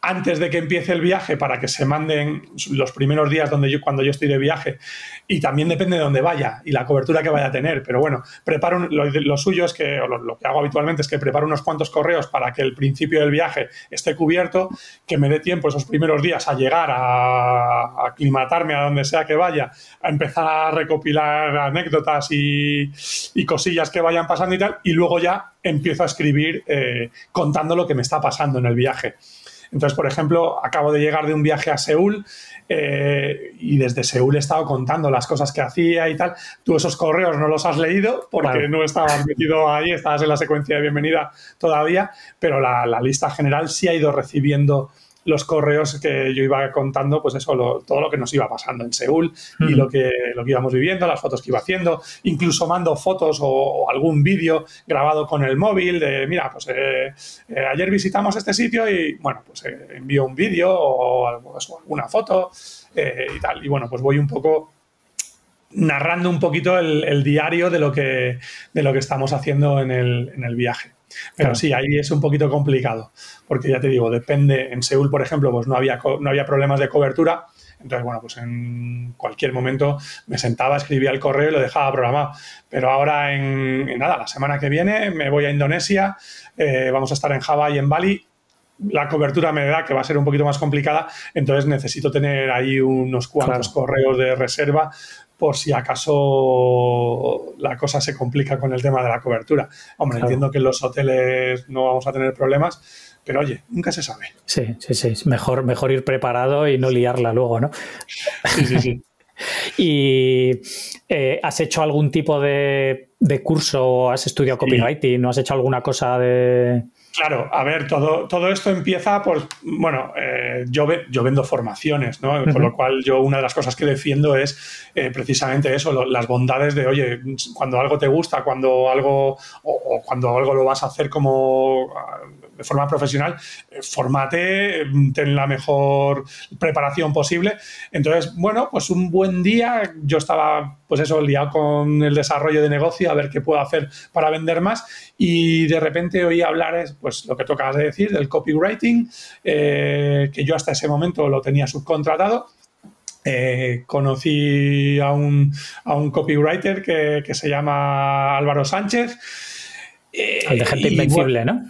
antes de que empiece el viaje para que se manden los primeros días donde yo, cuando yo estoy de viaje y también depende de dónde vaya y la cobertura que vaya a tener. Pero bueno, preparo lo, suyo es que, lo, que hago habitualmente es que preparo unos cuantos correos para que el principio del viaje esté cubierto, que me dé tiempo esos primeros días a llegar a, aclimatarme a donde sea que vaya, a empezar a recopilar anécdotas y, cosillas que vayan pasando y tal, y luego ya empiezo a escribir eh, contando lo que me está pasando en el viaje. Entonces, por ejemplo, acabo de llegar de un viaje a Seúl eh, y desde Seúl he estado contando las cosas que hacía y tal. Tú esos correos no los has leído porque no estabas metido ahí, estabas en la secuencia de bienvenida todavía, pero la, la lista general sí ha ido recibiendo los correos que yo iba contando, pues eso, todo lo que nos iba pasando en Seúl y lo que, lo que íbamos viviendo, las fotos que iba haciendo, incluso mando fotos o, algún vídeo grabado con el móvil de, mira, pues eh, eh, ayer visitamos este sitio y, bueno, pues eh, envío un vídeo o, alguna foto y tal. Y bueno, pues voy un poco narrando un poquito el, diario de lo, que, de lo que estamos haciendo en el, en el viaje. Pero sí, ahí es un poquito complicado, porque ya te digo, depende, en Seúl, por ejemplo, pues no había, no había problemas de cobertura, entonces, bueno, pues en cualquier momento me sentaba, escribía el correo y lo dejaba programado. Pero ahora, en, nada, la semana que viene me voy a Indonesia, eh, vamos a estar en Java y en Bali. La cobertura me da que va a ser un poquito más complicada, entonces necesito tener ahí unos cuantos correos de reserva por si acaso la cosa se complica con el tema de la cobertura. Hombre, entiendo que en los hoteles no vamos a tener problemas, pero oye, nunca se sabe. Sí, sí, sí. Mejor, mejor ir preparado y no liarla luego, ¿no? Sí, sí, sí. ¿Y eh, has hecho algún tipo de, curso? ¿Has estudiado copywriting? ¿No has hecho alguna cosa de...? Claro, a ver, todo, todo esto empieza por, bueno, eh, yo, yo vendo formaciones, ¿no? Con lo cual yo una de las cosas que defiendo es eh, precisamente eso, las bondades de, oye, cuando algo te gusta, cuando algo, o, cuando algo lo vas a hacer como de forma profesional, eh, formate, ten la mejor preparación posible. Entonces, bueno, pues un buen día yo estaba, pues eso, liado con el desarrollo de negocio, a ver qué puedo hacer para vender más y de repente oí hablar, pues lo que tocas de decir, del copywriting, eh, que yo hasta ese momento lo tenía subcontratado. Eh, conocí a un, a un copywriter que, se llama Álvaro Sánchez. el de gente invencible, ¿no?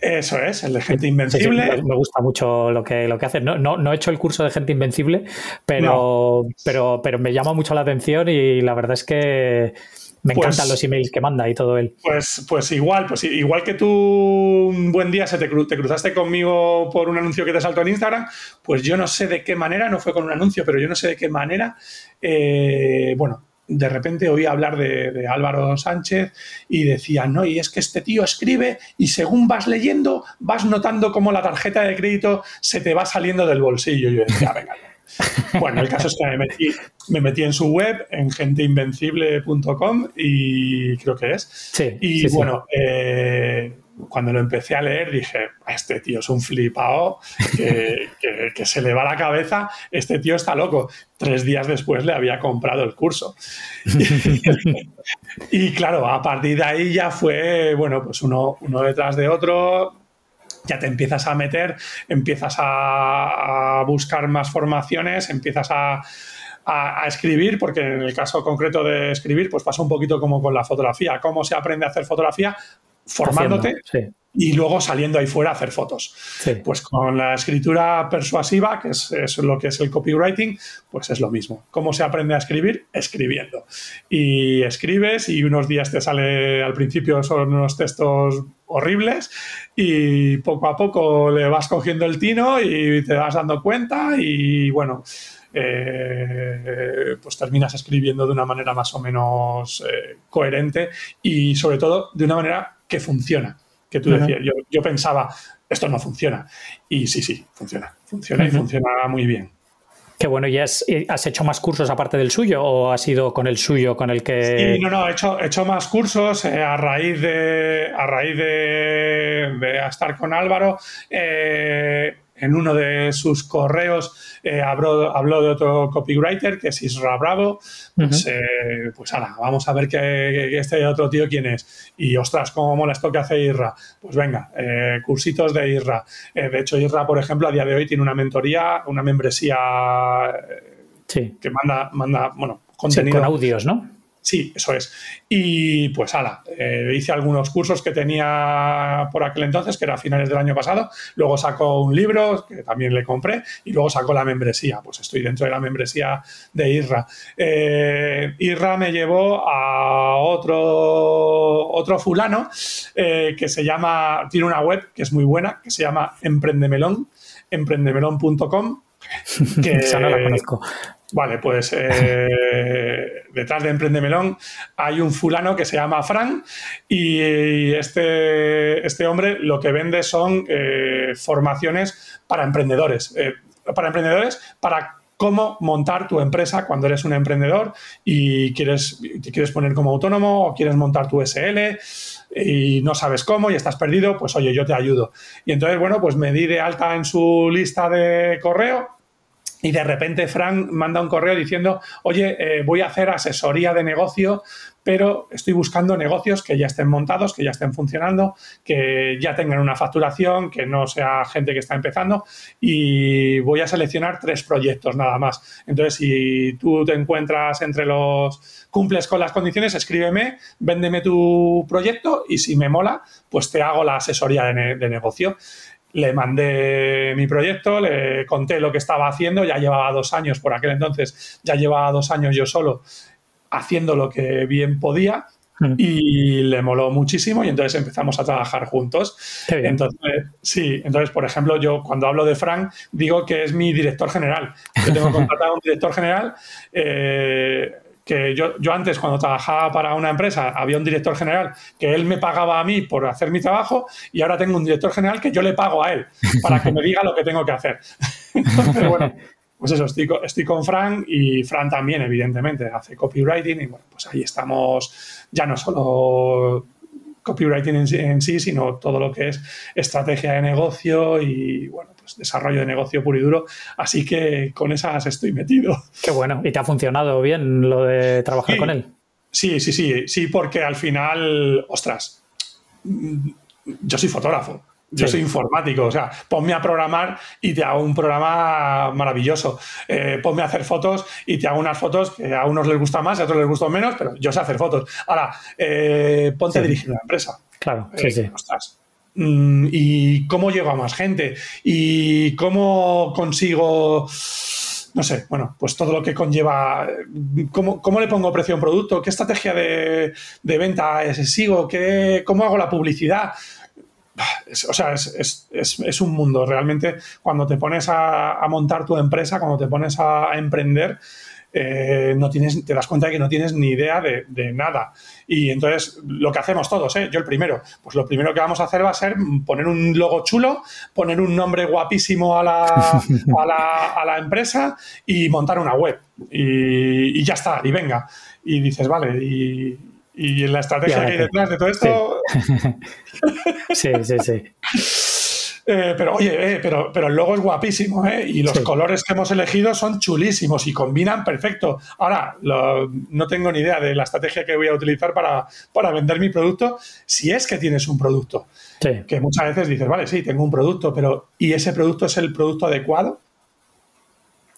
Eso es, el de Gente Invencible. me gusta mucho lo que, lo que hace. No, no, he hecho el curso de Gente Invencible, pero, pero, pero me llama mucho la atención y la verdad es que me pues encantan los emails que manda y todo él. Pues, pues igual, pues igual que tú un buen día se te, te, cruzaste conmigo por un anuncio que te saltó en Instagram, pues yo no sé de qué manera, no fue con un anuncio, pero yo no sé de qué manera, eh, bueno, de repente oí hablar de, Álvaro Sánchez y decía, no, y es que este tío escribe y según vas leyendo, vas notando cómo la tarjeta de crédito se te va saliendo del bolsillo. Y yo decía, venga. Bueno, el caso es que me metí, me metí en su web, en genteinvencible.com y creo que es. Sí, y bueno, eh, cuando lo empecé a leer dije, este tío es un flipado que, se le va la cabeza, este tío está loco. Tres días después le había comprado el curso. y claro, a partir de ahí ya fue, bueno, pues uno, uno detrás de otro, ya te empiezas a meter, empiezas a, buscar más formaciones, empiezas a, escribir, porque en el caso concreto de escribir, pues pasa un poquito como con la fotografía. ¿Cómo se aprende a hacer fotografía? Formándote y luego saliendo ahí fuera a hacer fotos. Pues con la escritura persuasiva, que es, lo que es el copywriting, pues es lo mismo. ¿Cómo se aprende a escribir? Escribiendo. Y escribes y unos días te sale, al principio son unos textos horribles y poco a poco le vas cogiendo el tino y te vas dando cuenta y bueno, eh, pues terminas escribiendo de una manera más o menos eh, coherente y sobre todo de una manera que funciona. Que tú decías, yo, pensaba, esto no funciona. Y sí, sí, funciona. Funciona y funciona muy bien. Qué bueno, ¿y has, has, hecho más cursos aparte del suyo o ha sido con el suyo con el que...? Sí, no, no, he hecho, he hecho más cursos eh, a raíz de, a raíz de, estar con Álvaro. Eh, en uno de sus correos eh, habló, habló, de otro copywriter que es Isra Bravo. Pues, eh, pues vamos a ver que, este otro tío quién es. Y ostras, cómo mola esto que hace Isra. Pues venga, eh, cursitos de Isra. de hecho, Isra, por ejemplo, a día de hoy tiene una mentoría, una membresía que manda, manda bueno, contenido. con audios, ¿no? Sí, eso es. Y pues ala, eh, hice algunos cursos que tenía por aquel entonces, que era a finales del año pasado. Luego sacó un libro que también le compré y luego sacó la membresía. Pues estoy dentro de la membresía de IRRA. Eh, IRRA me llevó a otro, otro fulano eh, que se llama, tiene una web que es muy buena, que se llama Emprendemelón, emprendemelón.com. Que, Esa no la conozco. Vale, pues eh, detrás de Emprendemelón hay un fulano que se llama Fran y este, este hombre lo que vende son eh, formaciones para emprendedores. Eh, para emprendedores, para cómo montar tu empresa cuando eres un emprendedor y quieres, te quieres poner como autónomo o quieres montar tu SL y no sabes cómo y estás perdido, pues oye, yo te ayudo. Y entonces, bueno, pues me di de alta en su lista de correo y de repente Frank manda un correo diciendo, oye, eh, voy a hacer asesoría de negocio, pero estoy buscando negocios que ya estén montados, que ya estén funcionando, que ya tengan una facturación, que no sea gente que está empezando y voy a seleccionar tres proyectos nada más. Entonces, si tú te encuentras entre los, cumples con las condiciones, escríbeme, véndeme tu proyecto y si me mola, pues te hago la asesoría de negocio le mandé mi proyecto, le conté lo que estaba haciendo, ya llevaba dos años, por aquel entonces ya llevaba dos años yo solo haciendo lo que bien podía mm. y le moló muchísimo y entonces empezamos a trabajar juntos. Entonces, sí, entonces, por ejemplo, yo cuando hablo de Frank digo que es mi director general. Yo tengo contratado a un director general. Eh, que yo, yo, antes cuando trabajaba para una empresa había un director general que él me pagaba a mí por hacer mi trabajo y ahora tengo un director general que yo le pago a él para que me diga lo que tengo que hacer. Entonces, bueno, pues eso, estoy, estoy con Fran y Fran también, evidentemente, hace copywriting y bueno, pues ahí estamos ya no solo copywriting en, sí, sino todo lo que es estrategia de negocio y bueno, pues desarrollo de negocio puro y duro. Así que con esas estoy metido. Qué bueno. ¿Y te ha funcionado bien lo de trabajar con él? Sí, sí, sí, sí, porque al final, ostras, yo soy fotógrafo. Yo soy informático, o sea, ponme a programar y te hago un programa maravilloso. Eh, ponme a hacer fotos y te hago unas fotos que a unos les gusta más, a otros les gustan menos, pero yo sé hacer fotos. Ahora, eh, ponte a dirigir una empresa. Claro, sí, eh, sí. Mm, ¿Y cómo llego a más gente? ¿Y cómo consigo no sé, bueno, pues todo lo que conlleva, cómo, cómo le pongo precio a un producto, qué estrategia de, de venta sigo, ¿Qué, cómo hago la publicidad o sea, es, un mundo. Realmente, cuando te pones a, montar tu empresa, cuando te pones a, emprender, eh, no tienes, te das cuenta de que no tienes ni idea de, nada. Y entonces, lo que hacemos todos, ¿eh? yo el primero, pues lo primero que vamos a hacer va a ser poner un logo chulo, poner un nombre guapísimo a la, a la, empresa y montar una web. Y, y, ya está, y venga. Y dices, vale, y, y la estrategia que hay detrás de todo esto. Sí, sí, sí. Eh, pero oye, eh, pero, pero el logo es guapísimo, ¿eh? Y los colores que hemos elegido son chulísimos y combinan perfecto. Ahora, no tengo ni idea de la estrategia que voy a utilizar para, para vender mi producto, si es que tienes un producto. Que muchas veces dices, vale, sí, tengo un producto, pero ¿y ese producto es el producto adecuado?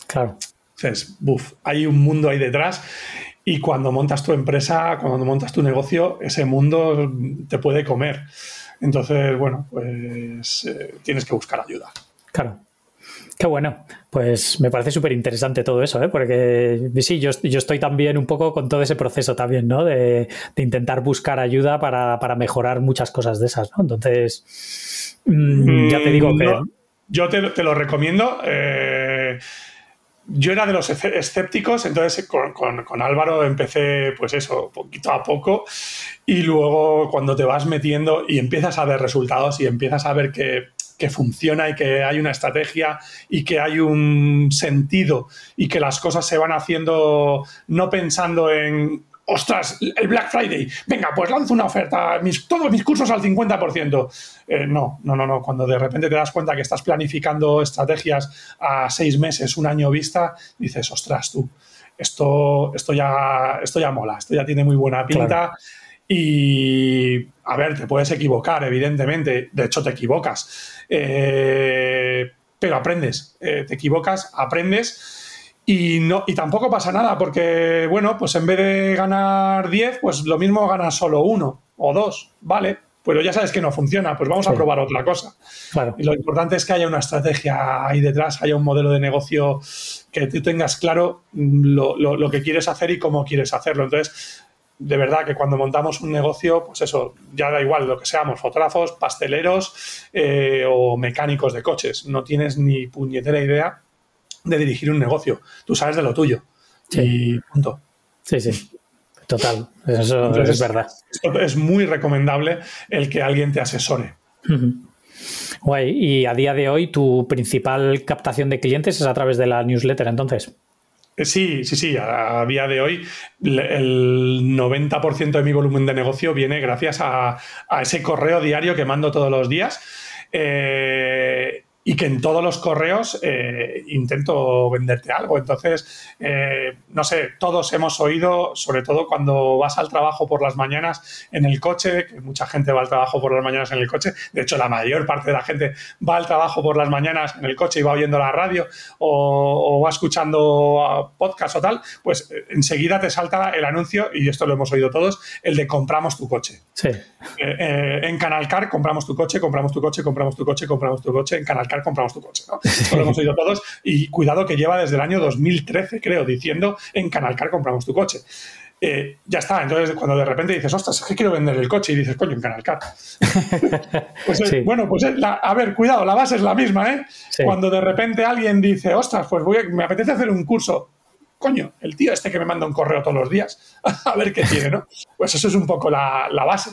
Claro. Entonces, buf, hay un mundo ahí detrás y cuando montas tu empresa, cuando montas tu negocio, ese mundo te puede comer. Entonces, bueno, pues eh, tienes que buscar ayuda. Claro. Qué bueno. Pues me parece súper interesante todo eso, ¿eh? porque sí, yo, yo, estoy también un poco con todo ese proceso también, ¿no? De, intentar buscar ayuda para, mejorar muchas cosas de esas, ¿no? Entonces, mm, ya te digo mm, que... yo te, te, lo recomiendo. Eh, yo era de los escépticos, entonces con, Álvaro empecé, pues eso, poquito a poco, y luego cuando te vas metiendo y empiezas a ver resultados y empiezas a ver que, que funciona y que hay una estrategia y que hay un sentido y que las cosas se van haciendo no pensando en ostras, el Black Friday, venga, pues lanzo una oferta, mis, todos mis cursos al 50%. Eh, no, no, no, no. Cuando de repente te das cuenta que estás planificando estrategias a seis meses, un año vista, dices, ostras, tú, esto, esto, ya, esto ya mola, esto ya tiene muy buena pinta. Y, a ver, te puedes equivocar, evidentemente. De hecho, te equivocas. Eh, pero aprendes. Eh, te equivocas, aprendes y, no, y tampoco pasa nada, porque, bueno, pues en vez de ganar 10, pues lo mismo ganas solo uno o dos, ¿vale? Pero ya sabes que no funciona, pues vamos a probar otra cosa. Y lo importante es que haya una estrategia ahí detrás, haya un modelo de negocio que tú tengas claro lo, lo, que quieres hacer y cómo quieres hacerlo. Entonces, de verdad que cuando montamos un negocio, pues eso, ya da igual lo que seamos, fotógrafos, pasteleros eh, o mecánicos de coches, no tienes ni puñetera idea de dirigir un negocio. Tú sabes de lo tuyo. Sí. Y punto. Sí, sí. Total. Eso es verdad. Es muy recomendable el que alguien te asesore. Guay. Y a día de hoy, tu principal captación de clientes es a través de la newsletter, entonces. Eh, sí, sí, sí. A, día de hoy, el 90% de mi volumen de negocio viene gracias a, a, ese correo diario que mando todos los días. Eh, y que en todos los correos eh, intento venderte algo. Entonces, eh, no sé, todos hemos oído, sobre todo cuando vas al trabajo por las mañanas en el coche, que mucha gente va al trabajo por las mañanas en el coche, de hecho la mayor parte de la gente va al trabajo por las mañanas en el coche y va oyendo la radio o, va escuchando podcast o tal, pues eh, enseguida te salta el anuncio, y esto lo hemos oído todos, el de compramos tu coche. Sí. en Canal Car compramos tu coche, compramos tu coche, compramos tu coche, compramos tu coche, en Compramos tu coche. ¿no? Lo hemos oído todos y cuidado que lleva desde el año 2013, creo, diciendo en Canal Car compramos tu coche. eh, ya está. Entonces, cuando de repente dices, ostras, es que quiero vender el coche y dices, coño, en Canal Cat. pues, eh, Bueno, pues eh, a ver, cuidado, la base es la misma, ¿eh? Cuando de repente alguien dice, ostras, pues voy me apetece hacer un curso coño, el tío este que me manda un correo todos los días, a ver qué tiene, ¿no? Pues eso es un poco la, base.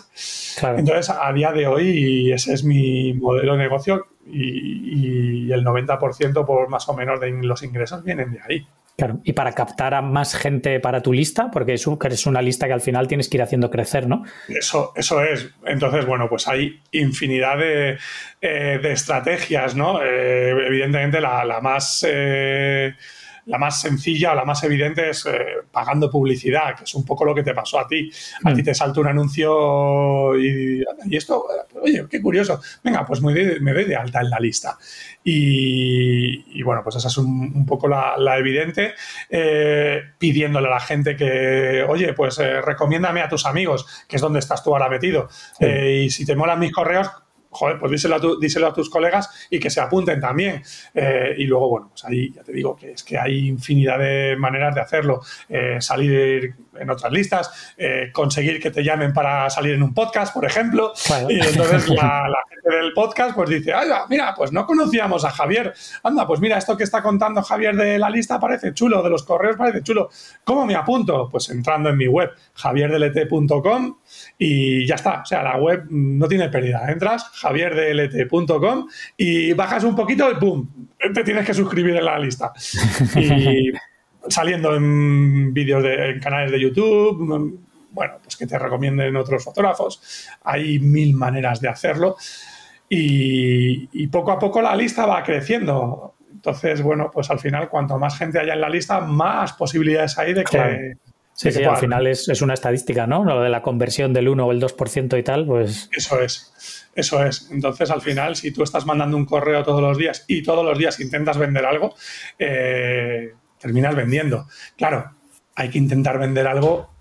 Entonces, a día de hoy, ese es mi modelo de negocio y, el 90% por más o menos de los ingresos vienen de ahí. Claro, y para captar a más gente para tu lista, porque es, es una lista que al final tienes que ir haciendo crecer, ¿no? Eso, eso es. Entonces, bueno, pues hay infinidad de, eh, estrategias, ¿no? Eh, evidentemente, la, más... Eh, la más sencilla o la más evidente es eh, pagando publicidad, que es un poco lo que te pasó a ti. A ti mm. te salta un anuncio y, esto, oye, qué curioso. Venga, pues me doy, de alta en la lista. Y, bueno, pues esa es un, poco la, evidente, eh, pidiéndole a la gente que, oye, pues eh, recomiéndame a tus amigos, que es donde estás tú ahora metido. y si te molan mis correos, joder, pues díselo a, tus colegas y que se apunten también. Eh, y luego, bueno, pues ahí ya te digo que es que hay infinidad de maneras de hacerlo. Eh, salir en otras listas, eh, conseguir que te llamen para salir en un podcast, por ejemplo. Y entonces la, gente del podcast pues dice, ay, mira, pues no conocíamos a Javier. Anda, pues mira, esto que está contando Javier de la lista parece chulo, de los correos parece chulo. ¿Cómo me apunto? Pues entrando en mi web, javierdelet.com y ya está. O sea, la web no tiene pérdida. Entras, javierdlt.com y bajas un poquito y ¡pum! Te tienes que suscribir en la lista. Y saliendo en vídeos de en canales de YouTube, bueno, pues que te recomienden otros fotógrafos. Hay mil maneras de hacerlo. Y, poco a poco la lista va creciendo. Entonces, bueno, pues al final, cuanto más gente haya en la lista, más posibilidades hay de que, Sí, sí, al final es, una estadística, ¿no? Lo de la conversión del 1 o el 2% y tal, pues... Eso es, eso es. Entonces, al final, si tú estás mandando un correo todos los días y todos los días intentas vender algo, eh, terminas vendiendo. Claro, hay que intentar vender algo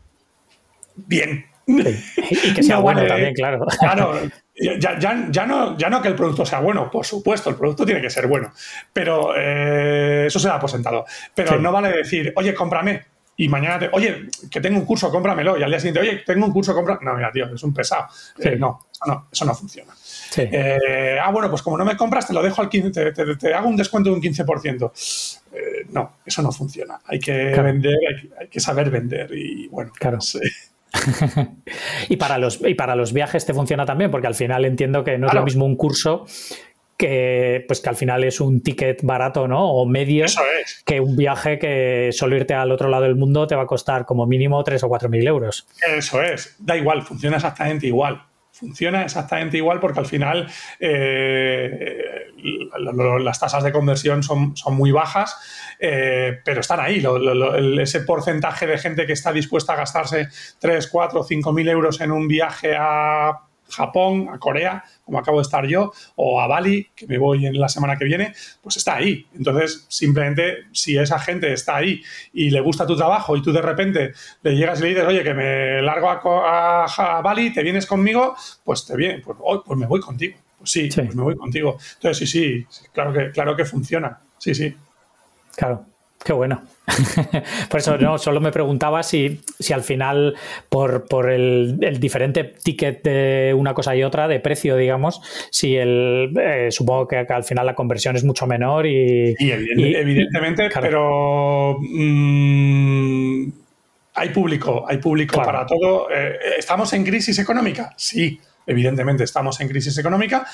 bien. Y que sea bueno también, claro. Claro, ya, no, ya no que el producto sea bueno, por supuesto, el producto tiene que ser bueno, pero eh, eso se da por sentado. Pero no vale decir, oye, cómprame y mañana te, oye, que tengo un curso, cómpramelo. Y al día siguiente, oye, tengo un curso, compra. No, mira, tío, es un pesado. Eh, no, eso no, eso no funciona. Eh, ah, bueno, pues como no me compras, te lo dejo al 15, te, hago un descuento de un 15%. Eh, no, eso no funciona. Hay que vender, hay, que saber vender. Y bueno, claro. y, para los, y para los viajes te funciona también, porque al final entiendo que no es lo mismo un curso que pues que al final es un ticket barato, ¿no? O medio, que un viaje que solo irte al otro lado del mundo te va a costar como mínimo 3 o 4 mil euros. Eso es, da igual, funciona exactamente igual. Funciona exactamente igual porque al final eh, las tasas de conversión son, son muy bajas, eh, pero están ahí. ese porcentaje de gente que está dispuesta a gastarse 3, 4, 5 mil euros en un viaje a Japón, a Corea, como acabo de estar yo, o a Bali, que me voy en la semana que viene, pues está ahí. Entonces, simplemente, si esa gente está ahí y le gusta tu trabajo y tú de repente le llegas y le dices, oye, que me largo a, Bali, ¿te vienes conmigo? Pues te viene, pues, oh, pues me voy contigo. Pues sí, pues me voy contigo. Entonces, sí, sí, claro que, claro que funciona. Sí, sí. Claro. Qué bueno. por eso no, solo me preguntaba si, si al final, por, por el, diferente ticket de una cosa y otra, de precio, digamos, si el eh, supongo que, al final la conversión es mucho menor y. evidentemente, pero mm, hay público, hay público para todo. Eh, ¿Estamos en crisis económica? Sí, evidentemente estamos en crisis económica.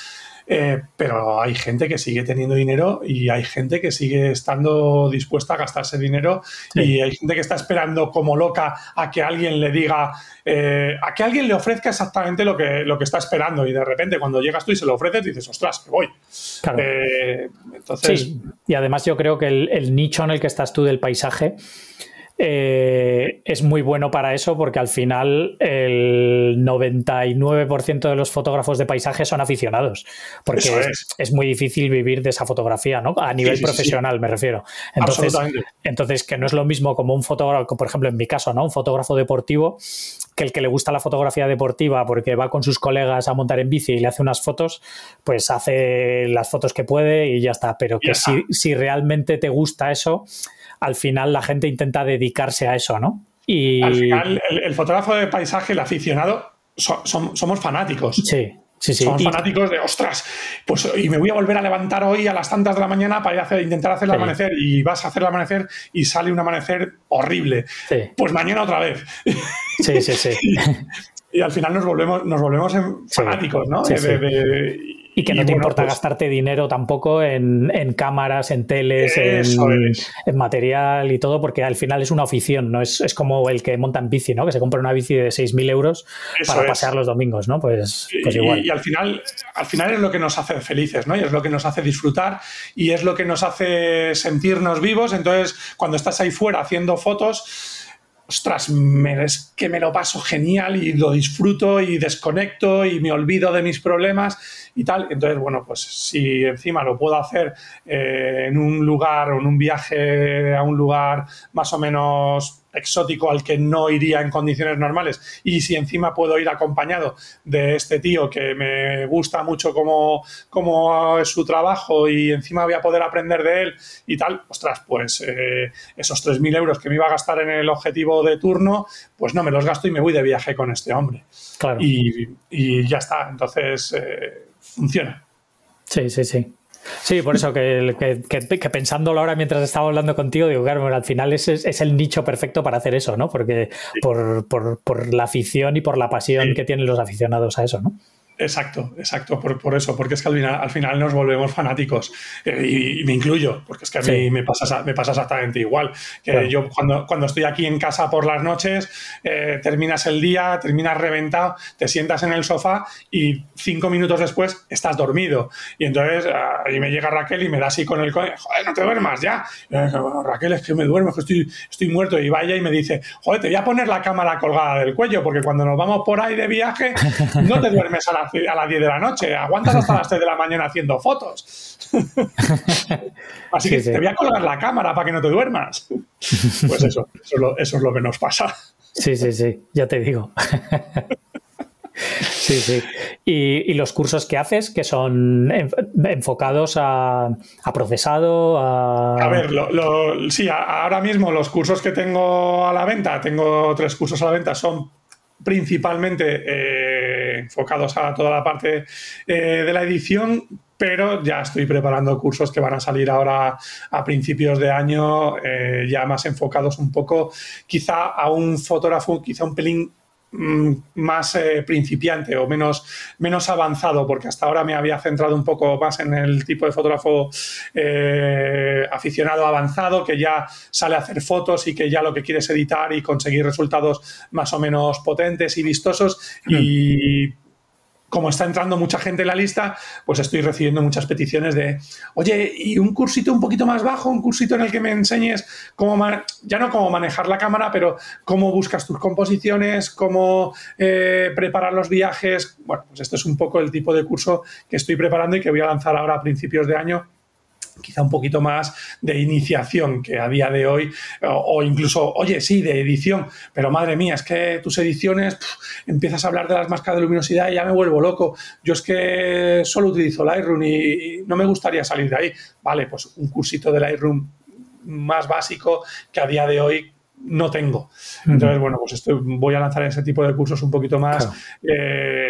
Eh, pero hay gente que sigue teniendo dinero y hay gente que sigue estando dispuesta a gastarse dinero y hay gente que está esperando como loca a que alguien le diga, eh, a que alguien le ofrezca exactamente lo que, lo que está esperando. Y de repente cuando llegas tú y se lo ofreces dices, ostras, que voy. Eh, entonces... y además yo creo que el nicho en el que estás tú del paisaje eh, es muy bueno para eso porque al final el 99% de los fotógrafos de paisaje son aficionados, porque es. muy difícil vivir de esa fotografía, ¿no? A nivel profesional me refiero. Entonces, entonces, que no es lo mismo como un fotógrafo, por ejemplo, en mi caso, ¿no? Un fotógrafo deportivo que el que le gusta la fotografía deportiva porque va con sus colegas a montar en bici y le hace unas fotos, pues hace las fotos que puede y ya está. Pero que si, si, realmente te gusta eso, al final la gente intenta dedicarse a eso, ¿no? Y... Al final, el, fotógrafo de paisaje, el aficionado, somos fanáticos. Sí. Sí, sí. Somos fanáticos de, ostras, pues y me voy a volver a levantar hoy a las tantas de la mañana para ir a hacer, intentar hacer el amanecer y vas a hacer el amanecer y sale un amanecer horrible. Pues mañana otra vez. Sí, sí, sí. y, al final nos volvemos, nos volvemos fanáticos, ¿no? Y que no te importa pues gastarte dinero tampoco en, cámaras, en teles, en, material y todo, porque al final es una afición, ¿no? Es, como el que monta en bici, ¿no? Que se compra una bici de 6.000 euros para pasear los domingos, ¿no? Pues, pues igual. Y, al, final, al final es lo que nos hace felices, ¿no? Y es lo que nos hace disfrutar y es lo que nos hace sentirnos vivos. Entonces, cuando estás ahí fuera haciendo fotos ostras, es que me lo paso genial y lo disfruto y desconecto y me olvido de mis problemas y tal. Entonces, bueno, pues si encima lo puedo hacer eh, en un lugar o en un viaje a un lugar más o menos exótico al que no iría en condiciones normales y si encima puedo ir acompañado de este tío que me gusta mucho como, como es su trabajo y encima voy a poder aprender de él y tal, ostras, pues eh, esos 3.000 euros que me iba a gastar en el objetivo de turno, pues no me los gasto y me voy de viaje con este hombre. Claro. Y, y ya está, entonces... Eh, funciona. Sí, sí, sí. Sí, por eso que, que, pensándolo ahora mientras estaba hablando contigo, digo, claro, al final es, es, el nicho perfecto para hacer eso, ¿no? Porque por, por, por, la afición y por la pasión que tienen los aficionados a eso, ¿no? Exacto, exacto, por, por, eso, porque es que al final, al final nos volvemos fanáticos eh, y, me incluyo, porque es que a mí me pasa, me pasa exactamente igual. Que yo cuando, cuando estoy aquí en casa por las noches, eh, terminas el día, terminas reventado, te sientas en el sofá y cinco minutos después estás dormido. Y entonces ahí me llega Raquel y me da así con el joder, no te duermas ya. Raquel, es que me duermo, que estoy, estoy muerto. Y vaya y me dice, joder, te voy a poner la cámara colgada del cuello, porque cuando nos vamos por ahí de viaje, no te duermes a la a las 10 de la noche, aguantas hasta las 3 de la mañana haciendo fotos. Así que te voy a colgar la cámara para que no te duermas. Pues eso, eso es lo, que nos pasa. Sí, sí, sí, ya te digo. Sí, sí. Y, los cursos que haces, que son enfocados a, procesado, a... A ver, sí, ahora mismo los cursos que tengo a la venta, tengo tres cursos a la venta, son principalmente eh, enfocados a toda la parte eh, de la edición, pero ya estoy preparando cursos que van a salir ahora a principios de año, eh, ya más enfocados un poco quizá a un fotógrafo, quizá un pelín más eh, principiante o menos, menos avanzado, porque hasta ahora me había centrado un poco más en el tipo de fotógrafo eh, aficionado avanzado, que ya sale a hacer fotos y que ya lo que quiere es editar y conseguir resultados más o menos potentes y vistosos. Y como está entrando mucha gente en la lista, pues estoy recibiendo muchas peticiones de, oye, y un cursito un poquito más bajo, un cursito en el que me enseñes cómo, ya no cómo manejar la cámara, pero cómo buscas tus composiciones, cómo eh, preparar los viajes. Bueno, pues este es un poco el tipo de curso que estoy preparando y que voy a lanzar ahora a principios de año quizá un poquito más de iniciación que a día de hoy, o, incluso, oye, sí, de edición, pero madre mía, es que tus ediciones empiezas a hablar de las máscaras de luminosidad y ya me vuelvo loco. Yo es que solo utilizo Lightroom y, no me gustaría salir de ahí. Vale, pues un cursito de Lightroom más básico que a día de hoy no tengo. Entonces, bueno, pues estoy, voy a lanzar ese tipo de cursos un poquito más eh,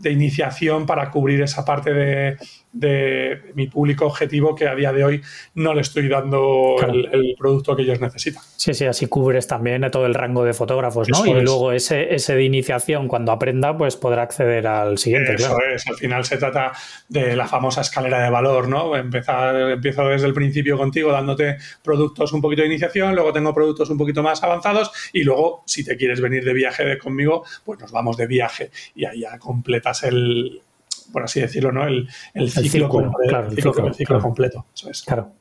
de iniciación para cubrir esa parte de, de mi público objetivo que a día de hoy no le estoy dando el, producto que ellos necesitan. Sí, sí, así cubres también a todo el rango de fotógrafos, ¿no? y luego ese, ese de iniciación, cuando aprenda, pues podrá acceder al siguiente. Eso es, al final se trata de la famosa escalera de valor, ¿no? Empezar, empiezo desde el principio contigo dándote productos un poquito de iniciación, luego tengo productos un poquito más avanzados y luego, si te quieres venir de viaje conmigo, pues nos vamos de viaje y ahí ya el, por así decirlo, ¿no? El, ciclo, completo. Claro.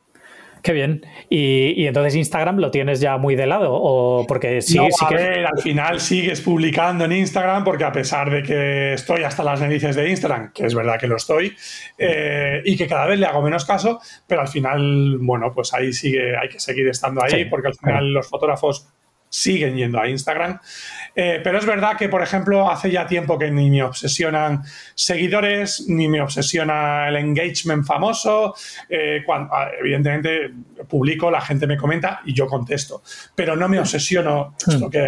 Qué bien. Y, entonces Instagram lo tienes ya muy de lado, o porque sí, a ver, al final sigues publicando en Instagram, porque a pesar de que estoy hasta las narices de Instagram, que es verdad que lo estoy, eh, y que cada vez le hago menos caso, pero al final, bueno, pues ahí sigue, hay que seguir estando ahí, porque al final los fotógrafos siguen yendo a Instagram. Eh, pero es verdad que, por ejemplo, hace ya tiempo que ni me obsesionan seguidores, ni me obsesiona el engagement famoso. Eh, cuando, evidentemente, publico, la gente me comenta y yo contesto. Pero no me obsesiono esto que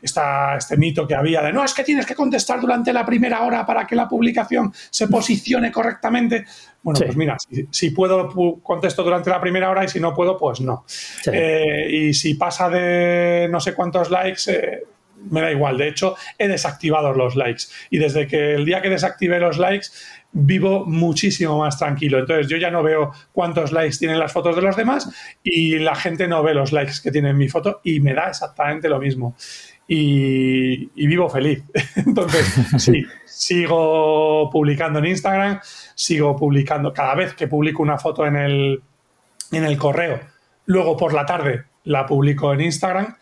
está este mito que había de no, es que tienes que contestar durante la primera hora para que la publicación se posicione correctamente. Bueno, pues mira, si, puedo, contesto durante la primera hora y si no puedo, pues no. Eh, y si pasa de no sé cuántos likes, eh, me da igual. De hecho, he desactivado los likes. Y desde que el día que desactivé los likes, vivo muchísimo más tranquilo. Entonces, yo ya no veo cuántos likes tienen las fotos de los demás y la gente no ve los likes que tiene en mi foto y me da exactamente lo mismo. Y, vivo feliz. Entonces, sí, sigo publicando en Instagram, sigo publicando cada vez que publico una foto en el, en el correo. Luego por la tarde la publico en Instagram,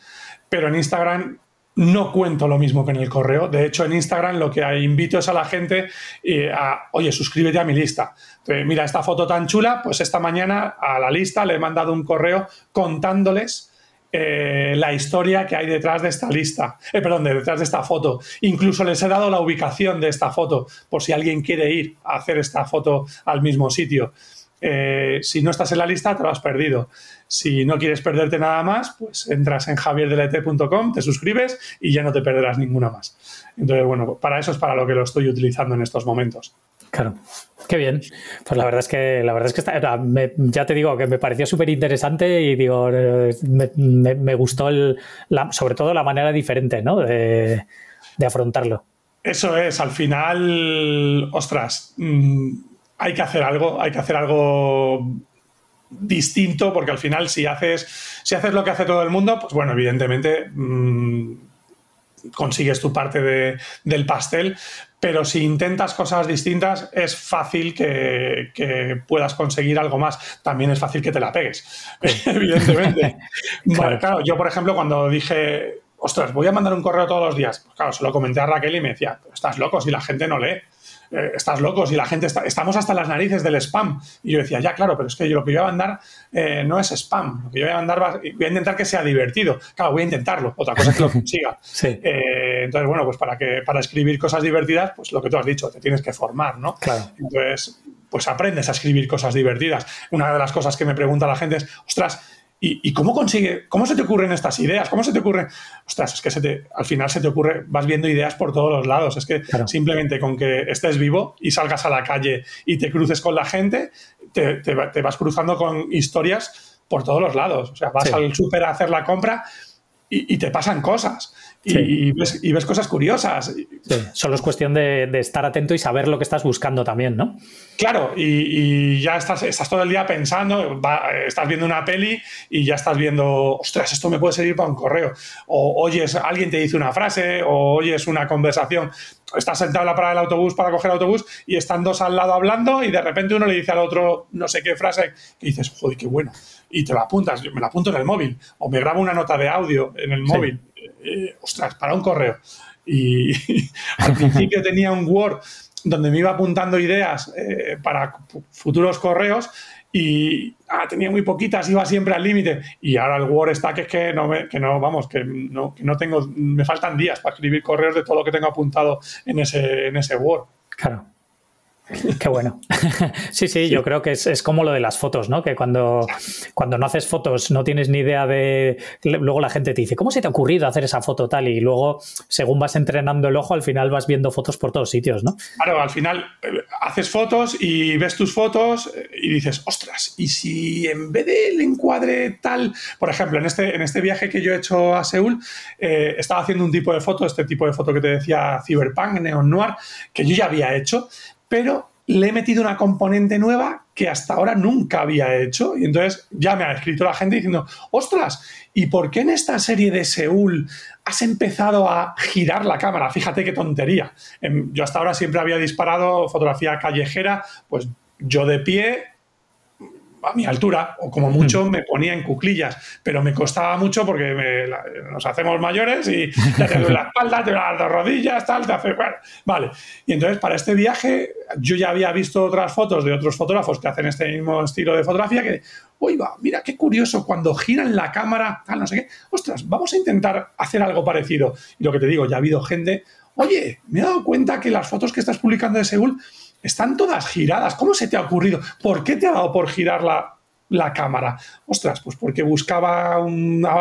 pero en Instagram no cuento lo mismo que en el correo. De hecho, en Instagram lo que invito es a la gente eh, a, oye, suscríbete a mi lista. mira, esta foto tan chula, pues esta mañana a la lista le he mandado un correo contándoles eh, la historia que hay detrás de esta lista, eh, perdón, detrás de esta foto. Incluso les he dado la ubicación de esta foto, por si alguien quiere ir a hacer esta foto al mismo sitio. Eh, si no estás en la lista, te lo has perdido. Si no quieres perderte nada más, pues entras en javierdelet.com, te suscribes y ya no te perderás ninguna más. Entonces, bueno, para eso es para lo que lo estoy utilizando en estos momentos. Claro. Qué bien. Pues la verdad es que la verdad es que está, ya te digo que me pareció súper interesante y digo me, gustó sobre todo la manera diferente, ¿no? De, afrontarlo. Eso es, al final, ostras, mm, hay que hacer algo, hay que hacer algo distinto, porque al final si haces, si haces lo que hace todo el mundo, pues bueno, evidentemente mmm, consigues tu parte de, del pastel, pero si intentas cosas distintas es fácil que, que, puedas conseguir algo más. También es fácil que te la pegues, evidentemente. claro. claro, yo por ejemplo cuando dije, ostras, voy a mandar un correo todos los días, pues claro, se lo comenté a Raquel y me decía, estás loco si la gente no lee. Eh, estás loco, si la gente está, estamos hasta las narices del spam. Y yo decía, ya, claro, pero es que yo, lo que yo voy a mandar eh, no es spam, lo que yo voy a mandar voy a intentar que sea divertido. Claro, voy a intentarlo, otra cosa es que lo consiga. Eh, entonces, bueno, pues para, que, para escribir cosas divertidas, pues lo que tú has dicho, te tienes que formar, ¿no? Claro. Entonces, pues aprendes a escribir cosas divertidas. Una de las cosas que me pregunta la gente es, ostras, ¿Y, cómo consigue, cómo se te ocurren estas ideas? ¿Cómo se te ocurren? Ostras, es que se te, al final se te ocurre, vas viendo ideas por todos los lados. Es que simplemente con que estés vivo y salgas a la calle y te cruces con la gente, te, te, vas cruzando con historias por todos los lados. O sea, vas al súper a hacer la compra y, y te pasan cosas y, ves, cosas curiosas. Solo es cuestión de, estar atento y saber lo que estás buscando también, ¿no? Claro, y, ya estás, estás todo el día pensando, estás viendo una peli y ya estás viendo, ostras, esto me puede servir para un correo. O oyes, alguien te dice una frase, o oyes una conversación. Estás sentado en la parada del autobús para coger el autobús y están dos al lado hablando y de repente uno le dice al otro no sé qué frase y dices, joder, qué bueno. Y te la apuntas, me la apunto en el móvil o me grabo una nota de audio en el móvil eh, ostras, para un correo. Y, al principio tenía un Word donde me iba apuntando ideas eh, para futuros correos y ah, tenía muy poquitas, iba siempre al límite. Y ahora el Word está que es que no, me, que no vamos, que no, que no tengo, me faltan días para escribir correos de todo lo que tengo apuntado en ese, en ese Word. Claro. Qué bueno. sí, sí, yo creo que es, como lo de las fotos, ¿no? Que cuando, cuando no haces fotos no tienes ni idea de... Luego la gente te dice, ¿cómo se te ha ocurrido hacer esa foto tal? Y luego, según vas entrenando el ojo, al final vas viendo fotos por todos sitios, ¿no? Claro, al final eh, haces fotos y ves tus fotos eh, y dices, ostras, ¿y si en vez del encuadre tal... Por ejemplo, en este, en este viaje que yo he hecho a Seúl, eh, estaba haciendo un tipo de foto, este tipo de foto que te decía Cyberpunk, Neon Noir, que yo ya había hecho, pero le he metido una componente nueva que hasta ahora nunca había hecho. Y entonces ya me ha escrito la gente diciendo, ostras, ¿y por qué en esta serie de Seúl has empezado a girar la cámara? Fíjate qué tontería. Em, yo hasta ahora siempre había disparado fotografía callejera, pues yo de pie, a mi altura, o como mucho me ponía en cuclillas, pero me costaba mucho porque nos hacemos mayores y te hace la espalda, te las rodillas, tal, te hace. Bueno, vale. Y entonces, para este viaje, yo ya había visto otras fotos de otros fotógrafos que hacen este mismo estilo de fotografía que, uy, va, mira qué curioso, cuando giran la cámara, tal, no sé qué, ostras, vamos a intentar hacer algo parecido. Y lo que te digo, ya ha habido gente, oye, me he dado cuenta que las fotos que estás publicando de Seúl están todas giradas. ¿Cómo se te ha ocurrido? ¿Por qué te ha dado por girar la, cámara? Ostras, pues porque buscaba